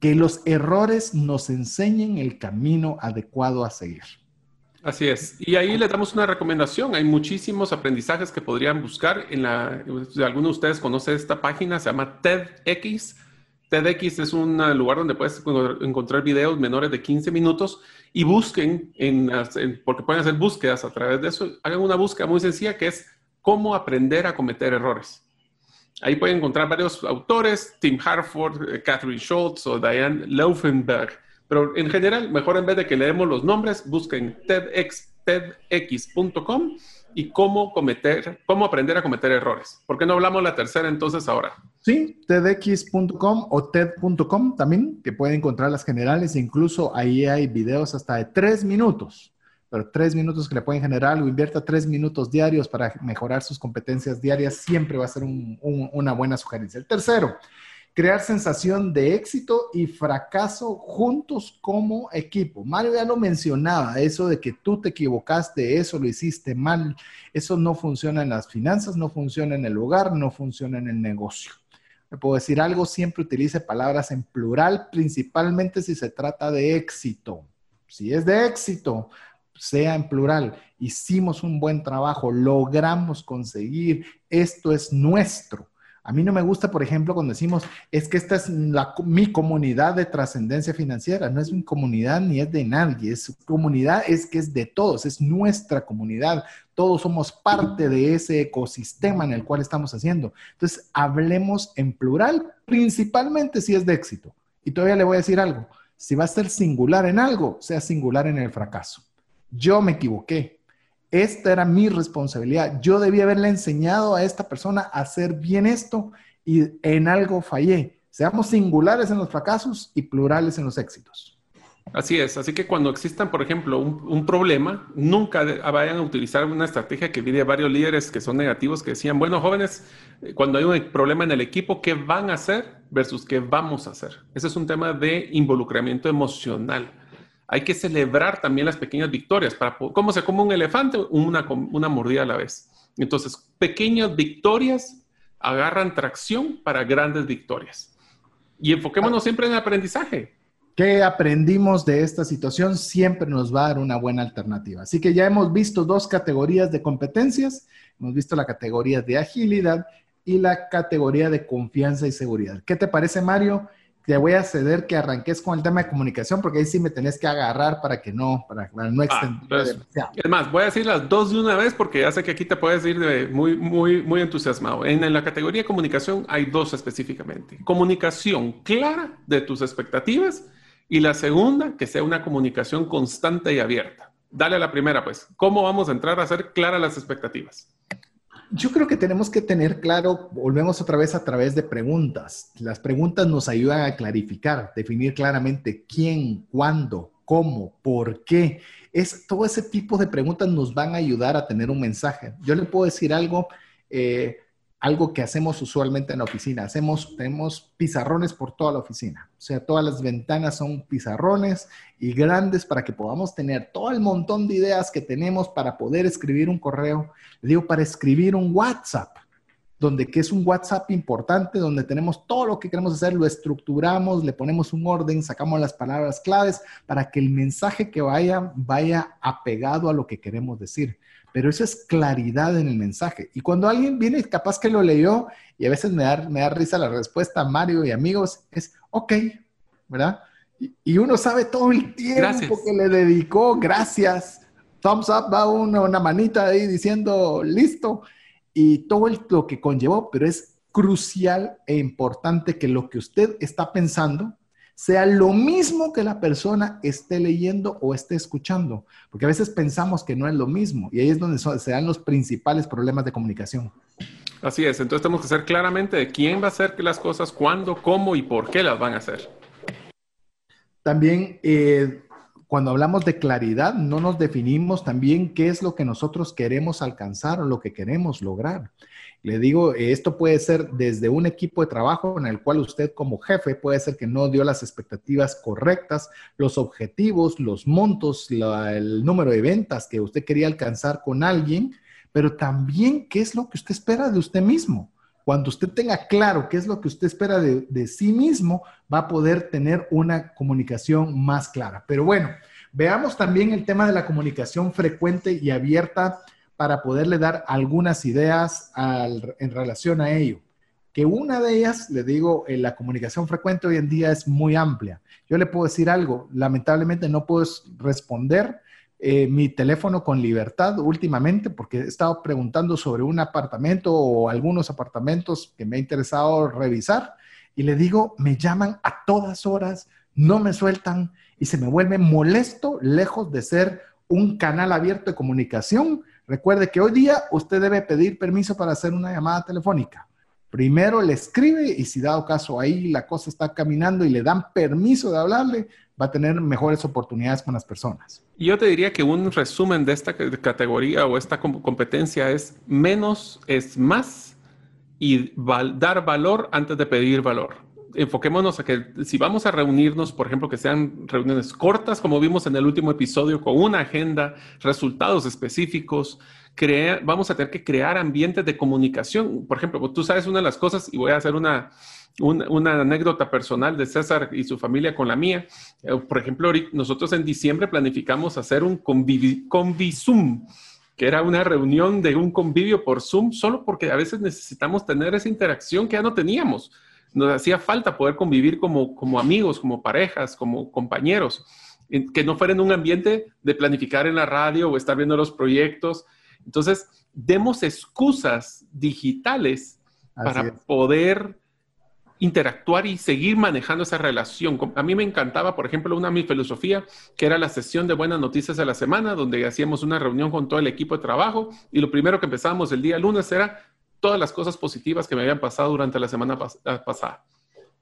S1: que los errores nos enseñen el camino adecuado a seguir.
S3: Así es. Y ahí le damos una recomendación. Hay muchísimos aprendizajes que podrían buscar. En la, si alguno de ustedes conoce esta página, se llama TEDx. TEDx es un lugar donde puedes encontrar videos menores de 15 minutos y busquen, en, porque pueden hacer búsquedas a través de eso. Hagan una búsqueda muy sencilla que es cómo aprender a cometer errores. Ahí pueden encontrar varios autores, Tim Harford, eh, Catherine Schultz o Diane Laufenberg. Pero en general, mejor en vez de que leemos los nombres, busquen TEDx, TEDx.com y cómo cometer, cómo aprender a cometer errores. ¿Por qué no hablamos la tercera entonces ahora?
S1: Sí, TEDx.com o TED.com también, que pueden encontrar las generales. Incluso ahí hay videos hasta de tres minutos pero tres minutos que le pueden generar algo, invierta tres minutos diarios para mejorar sus competencias diarias, siempre va a ser una buena sugerencia. El tercero, crear sensación de éxito y fracaso juntos como equipo. Mario ya lo mencionaba, eso de que tú te equivocaste, eso lo hiciste mal, eso no funciona en las finanzas, no funciona en el hogar, no funciona en el negocio. Me puedo decir algo, siempre utilice palabras en plural, principalmente si se trata de éxito. Si es de éxito, sea en plural, hicimos un buen trabajo, logramos conseguir, esto es nuestro. A mí no me gusta, por ejemplo, cuando decimos, es que esta es mi comunidad de trascendencia financiera. No es mi comunidad ni es de nadie. Es comunidad, es que es de todos, es nuestra comunidad. Todos somos parte de ese ecosistema en el cual estamos haciendo. Entonces, hablemos en plural, principalmente si es de éxito. Y todavía le voy a decir algo. Si va a ser singular en algo, sea singular en el fracaso yo me equivoqué. Esta era mi responsabilidad. Yo debía haberle enseñado a esta persona a hacer bien esto y en algo fallé. Seamos singulares en los fracasos y plurales en los éxitos.
S3: Así es, así que cuando existan, por ejemplo, un, problema, nunca vayan a utilizar una estrategia que vi varios líderes que son negativos que decían, bueno, jóvenes, eh, cuando hay un problema en el equipo, ¿qué van a hacer versus qué vamos a hacer? Ese es un tema de involucramiento emocional hay que celebrar también las pequeñas victorias. Para, ¿Cómo se come un elefante? Una, una mordida a la vez. Entonces, pequeñas victorias agarran tracción para grandes victorias. Y enfoquémonos siempre en el aprendizaje.
S1: ¿Qué aprendimos de esta situación? Siempre nos va a dar una buena alternativa. Así que ya hemos visto dos categorías de competencias. Hemos visto la categoría de agilidad y la categoría de confianza y seguridad. ¿Qué te parece, Mario? Te voy a ceder que arranques con el tema de comunicación, porque ahí sí me tenés que agarrar para que no, para, no ah, extender
S3: Es más, voy a decir las dos de una vez, porque ya sé que aquí te puedes ir de muy, muy, muy entusiasmado. En, en la categoría de comunicación hay dos específicamente. Comunicación clara de tus expectativas y la segunda, que sea una comunicación constante y abierta. Dale a la primera, pues. ¿Cómo vamos a entrar a hacer claras las expectativas?
S1: Yo creo que tenemos que tener claro, volvemos otra vez a través de preguntas. Las preguntas nos ayudan a clarificar, definir claramente quién, cuándo, cómo, por qué. Es, todo ese tipo de preguntas nos van a ayudar a tener un mensaje. Yo le puedo decir algo, eh, algo que hacemos usualmente en la oficina. Hacemos, tenemos pizarrones por toda la oficina. O sea, todas las ventanas son pizarrones y grandes para que podamos tener todo el montón de ideas que tenemos para poder escribir un correo. Le digo, para escribir un WhatsApp, donde que es un WhatsApp importante, donde tenemos todo lo que queremos hacer, lo estructuramos, le ponemos un orden, sacamos las palabras claves para que el mensaje que vaya vaya apegado a lo que queremos decir pero eso es claridad en el mensaje. Y cuando alguien viene, capaz que lo leyó, y a veces me da, me da risa la respuesta, Mario y amigos, es ok, ¿verdad? Y, uno sabe todo el tiempo que le dedicó, gracias. Thumbs up, va uno, una manita ahí diciendo, listo. Y todo lo que conllevó, pero es crucial e importante que lo que usted está pensando sea lo mismo que la persona esté leyendo o esté escuchando, porque a veces pensamos que no es lo mismo y ahí es donde se dan los principales problemas de comunicación.
S3: Así es, entonces tenemos que ser claramente de quién va a hacer las cosas, cuándo, cómo y por qué las van a hacer.
S1: También, eh, cuando hablamos de claridad, no nos definimos también qué es lo que nosotros queremos alcanzar o lo que queremos lograr. Le digo, esto puede ser desde un equipo de trabajo en el cual usted como jefe puede ser que no dio las expectativas correctas, los objetivos, los montos, el número de ventas que usted quería alcanzar con alguien, pero también qué es lo que usted espera de usted mismo. Cuando usted tenga claro qué es lo que usted espera de, de sí mismo, va a poder tener una comunicación más clara. Pero bueno, veamos también el tema de la comunicación frecuente y abierta para poderle dar algunas ideas en relación a ello. Que una de ellas, le digo, en la comunicación frecuente hoy en día es muy amplia. Yo le puedo decir algo, lamentablemente no puedo responder eh, mi teléfono con libertad últimamente porque he estado preguntando sobre un apartamento o algunos apartamentos que me ha interesado revisar y le digo, me llaman a todas horas, no me sueltan y se me vuelve molesto lejos de ser un canal abierto de comunicación Recuerde que hoy día usted debe pedir permiso para hacer una llamada telefónica. Primero le escribe y si dado caso ahí la cosa está caminando y le dan permiso de hablarle, va a tener mejores oportunidades con las personas.
S3: Yo te diría que un resumen de esta categoría o esta competencia es menos es más y dar valor antes de pedir valor enfoquémonos a que si vamos a reunirnos, por ejemplo, que sean reuniones cortas, como vimos en el último episodio, con una agenda, resultados específicos, vamos a tener que crear ambientes de comunicación. Por ejemplo, tú sabes una de las cosas, y voy a hacer una, una, anécdota personal de César y su familia con la mía. Eh, por ejemplo, nosotros en diciembre planificamos hacer un convivi, convisum que era una reunión de un convivio por Zoom, solo porque a veces necesitamos tener esa interacción que ya no teníamos nos hacía falta poder convivir como, como amigos, como parejas, como compañeros, que no fuera en un ambiente de planificar en la radio o estar viendo los proyectos. Entonces, demos excusas digitales para poder interactuar y seguir manejando esa relación. A mí me encantaba, por ejemplo, una mi filosofía, que era la sesión de buenas noticias de la semana, donde hacíamos una reunión con todo el equipo de trabajo y lo primero que empezábamos el día lunes era todas las cosas positivas que me habían pasado durante la semana ah, pasada.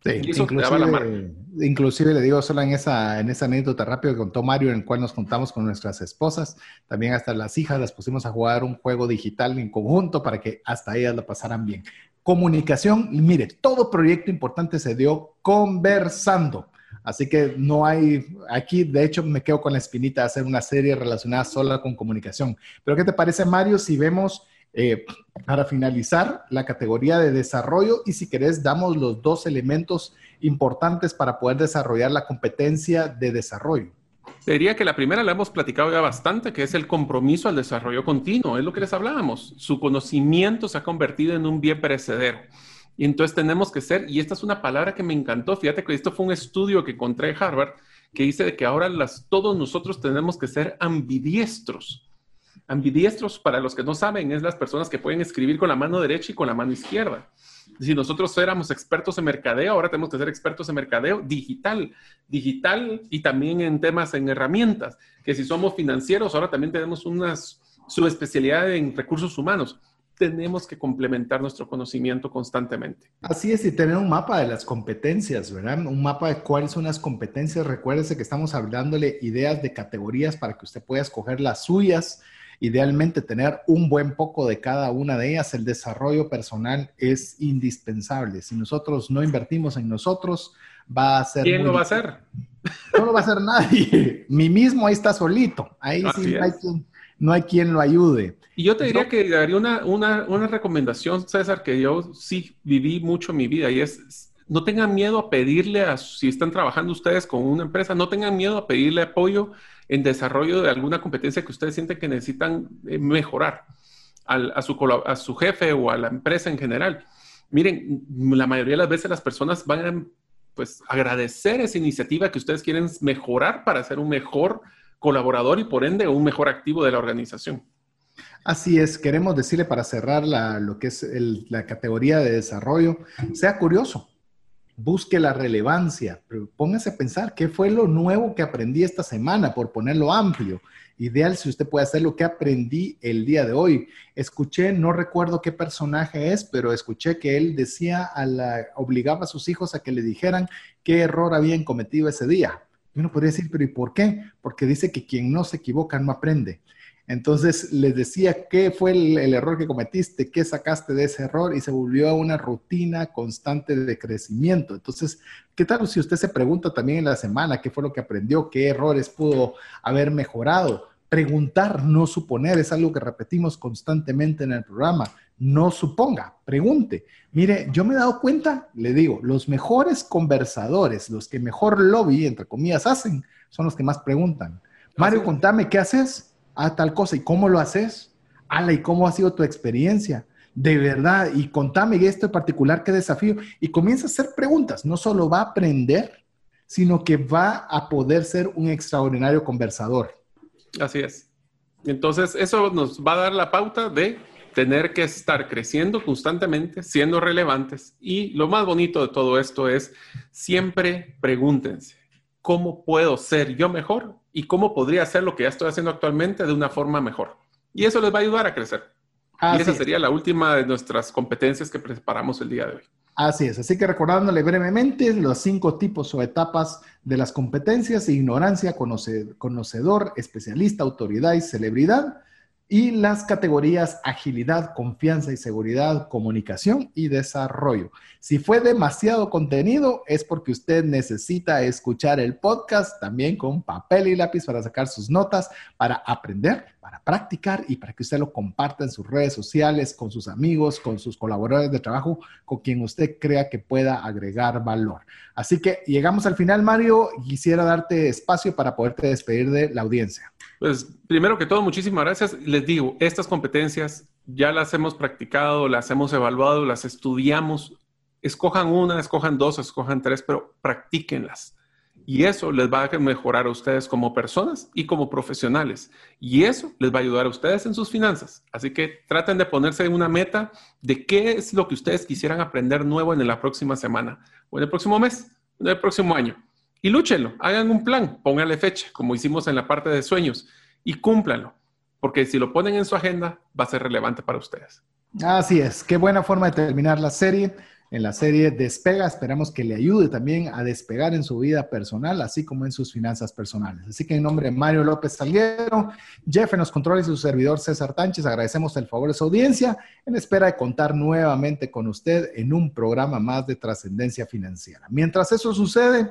S1: Sí, inclusive, inclusive, le digo solo en esa, en esa anécdota rápida que contó Mario, en el cual nos contamos con nuestras esposas, también hasta las hijas las pusimos a jugar un juego digital en conjunto para que hasta ellas la pasaran bien. Comunicación, mire, todo proyecto importante se dio conversando. Así que no hay, aquí de hecho me quedo con la espinita de hacer una serie relacionada solo con comunicación. Pero ¿qué te parece Mario si vemos eh, para finalizar, la categoría de desarrollo y si querés, damos los dos elementos importantes para poder desarrollar la competencia de desarrollo.
S3: Diría que la primera la hemos platicado ya bastante, que es el compromiso al desarrollo continuo, es lo que les hablábamos. Su conocimiento se ha convertido en un bien perecedero. Y entonces tenemos que ser, y esta es una palabra que me encantó, fíjate que esto fue un estudio que encontré en Harvard, que dice que ahora todos nosotros tenemos que ser ambidiestros. Ambidiestros, para los que no saben, es las personas que pueden escribir con la mano derecha y con la mano izquierda. Si nosotros éramos expertos en mercadeo, ahora tenemos que ser expertos en mercadeo digital, digital y también en temas en herramientas. Que si somos financieros, ahora también tenemos una subespecialidad en recursos humanos tenemos que complementar nuestro conocimiento constantemente.
S1: Así es, y tener un mapa de las competencias, ¿verdad? Un mapa de cuáles son las competencias. Recuérdese que estamos hablándole ideas de categorías para que usted pueda escoger las suyas Idealmente tener un buen poco de cada una de ellas. El desarrollo personal es indispensable. Si nosotros no invertimos en nosotros, va a ser...
S3: ¿Quién lo va a hacer?
S1: No lo va a hacer nadie. Mi mismo ahí está solito. Ahí sí no hay, quien, no hay, quien, lo ayude.
S3: Y yo te diría que daría una, una, una recomendación, César, que yo sí viví mucho en mi vida y es no tengan miedo a pedirle a, si están trabajando ustedes con una empresa, no tengan miedo a pedirle apoyo en desarrollo de alguna competencia que ustedes sienten que necesitan eh, mejorar a, su, jefe o a la empresa en general. Miren, la mayoría de las veces las personas van a pues, agradecer esa iniciativa que ustedes quieren mejorar para ser un mejor colaborador y por ende un mejor activo de la organización.
S1: Así es, queremos decirle para cerrar lo que es la categoría de desarrollo, sea curioso, busque la relevancia, póngase a pensar qué fue lo nuevo que aprendí esta semana, por ponerlo amplio. Ideal si usted puede hacer lo que aprendí el día de hoy. Escuché, no recuerdo qué personaje es, pero escuché que él decía, a la, obligaba a sus hijos a que le dijeran qué error habían cometido ese día. Y uno podría decir, pero ¿y por qué? Porque dice que quien no se equivoca no aprende. Entonces les decía qué fue el, error que cometiste, qué sacaste de ese error y se volvió a una rutina constante de crecimiento. Entonces, ¿qué tal si usted se pregunta también en la semana qué fue lo que aprendió, qué errores pudo haber mejorado? Preguntar, no suponer, es algo que repetimos constantemente en el programa. No suponga, pregunte. Mire, yo me he dado cuenta, le digo, los mejores conversadores, los que mejor lobby, entre comillas, hacen, son los que más preguntan. Mario, contame, ¿qué haces? A tal cosa. ¿Y cómo lo haces? Ala, ¿y cómo ha sido tu experiencia? De verdad, y contame esto en particular, qué desafío. Y comienza a hacer preguntas. No solo va a aprender, sino que va a poder ser un extraordinario conversador.
S3: Así es. Entonces, eso nos va a dar la pauta de tener que estar creciendo constantemente, siendo relevantes. Y lo más bonito de todo esto es siempre pregúntense, ¿cómo puedo ser yo mejor y cómo podría hacer lo que ya estoy haciendo actualmente de una forma mejor. Y eso les va a ayudar a crecer. y esa sería la última de nuestras competencias que preparamos el día de hoy.
S1: Así es, así que recordándole brevemente los cinco tipos o etapas de las competencias, ignorancia, conocedor, especialista, autoridad y celebridad y las categorías agilidad, confianza y seguridad, comunicación y desarrollo. Si fue demasiado contenido es porque usted necesita escuchar el podcast también con papel y lápiz para sacar sus notas, para aprender, para practicar y para que usted lo comparta en sus redes sociales, con sus amigos, con sus colaboradores de trabajo, con quien usted crea que pueda agregar valor. Así que llegamos al final, Mario. Quisiera darte espacio para poderte despedir de la audiencia.
S3: Pues primero que todo, muchísimas gracias. Les digo, estas competencias ya las hemos practicado, las hemos evaluado, las estudiamos. Escojan una, escojan dos, escojan tres, pero practíquenlas. Y eso les va a mejorar a ustedes como personas y como profesionales. Y eso les va a ayudar a ustedes en sus finanzas. Así que traten de ponerse una meta de qué es lo que ustedes quisieran aprender nuevo en la próxima semana, o en el próximo mes, o en el próximo año y lúchenlo, hagan un plan, pónganle fecha, como hicimos en la parte de sueños, y cúmplanlo, porque si lo ponen en su agenda, va a ser relevante para ustedes.
S1: Así es, qué buena forma de terminar la serie. En la serie Despega, esperamos que le ayude también a despegar en su vida personal, así como en sus finanzas personales. Así que en nombre de Mario López Salguero, Jeff en los controles y su servidor César Tánchez, agradecemos el favor de su audiencia en espera de contar nuevamente con usted en un programa más de trascendencia financiera. Mientras eso sucede,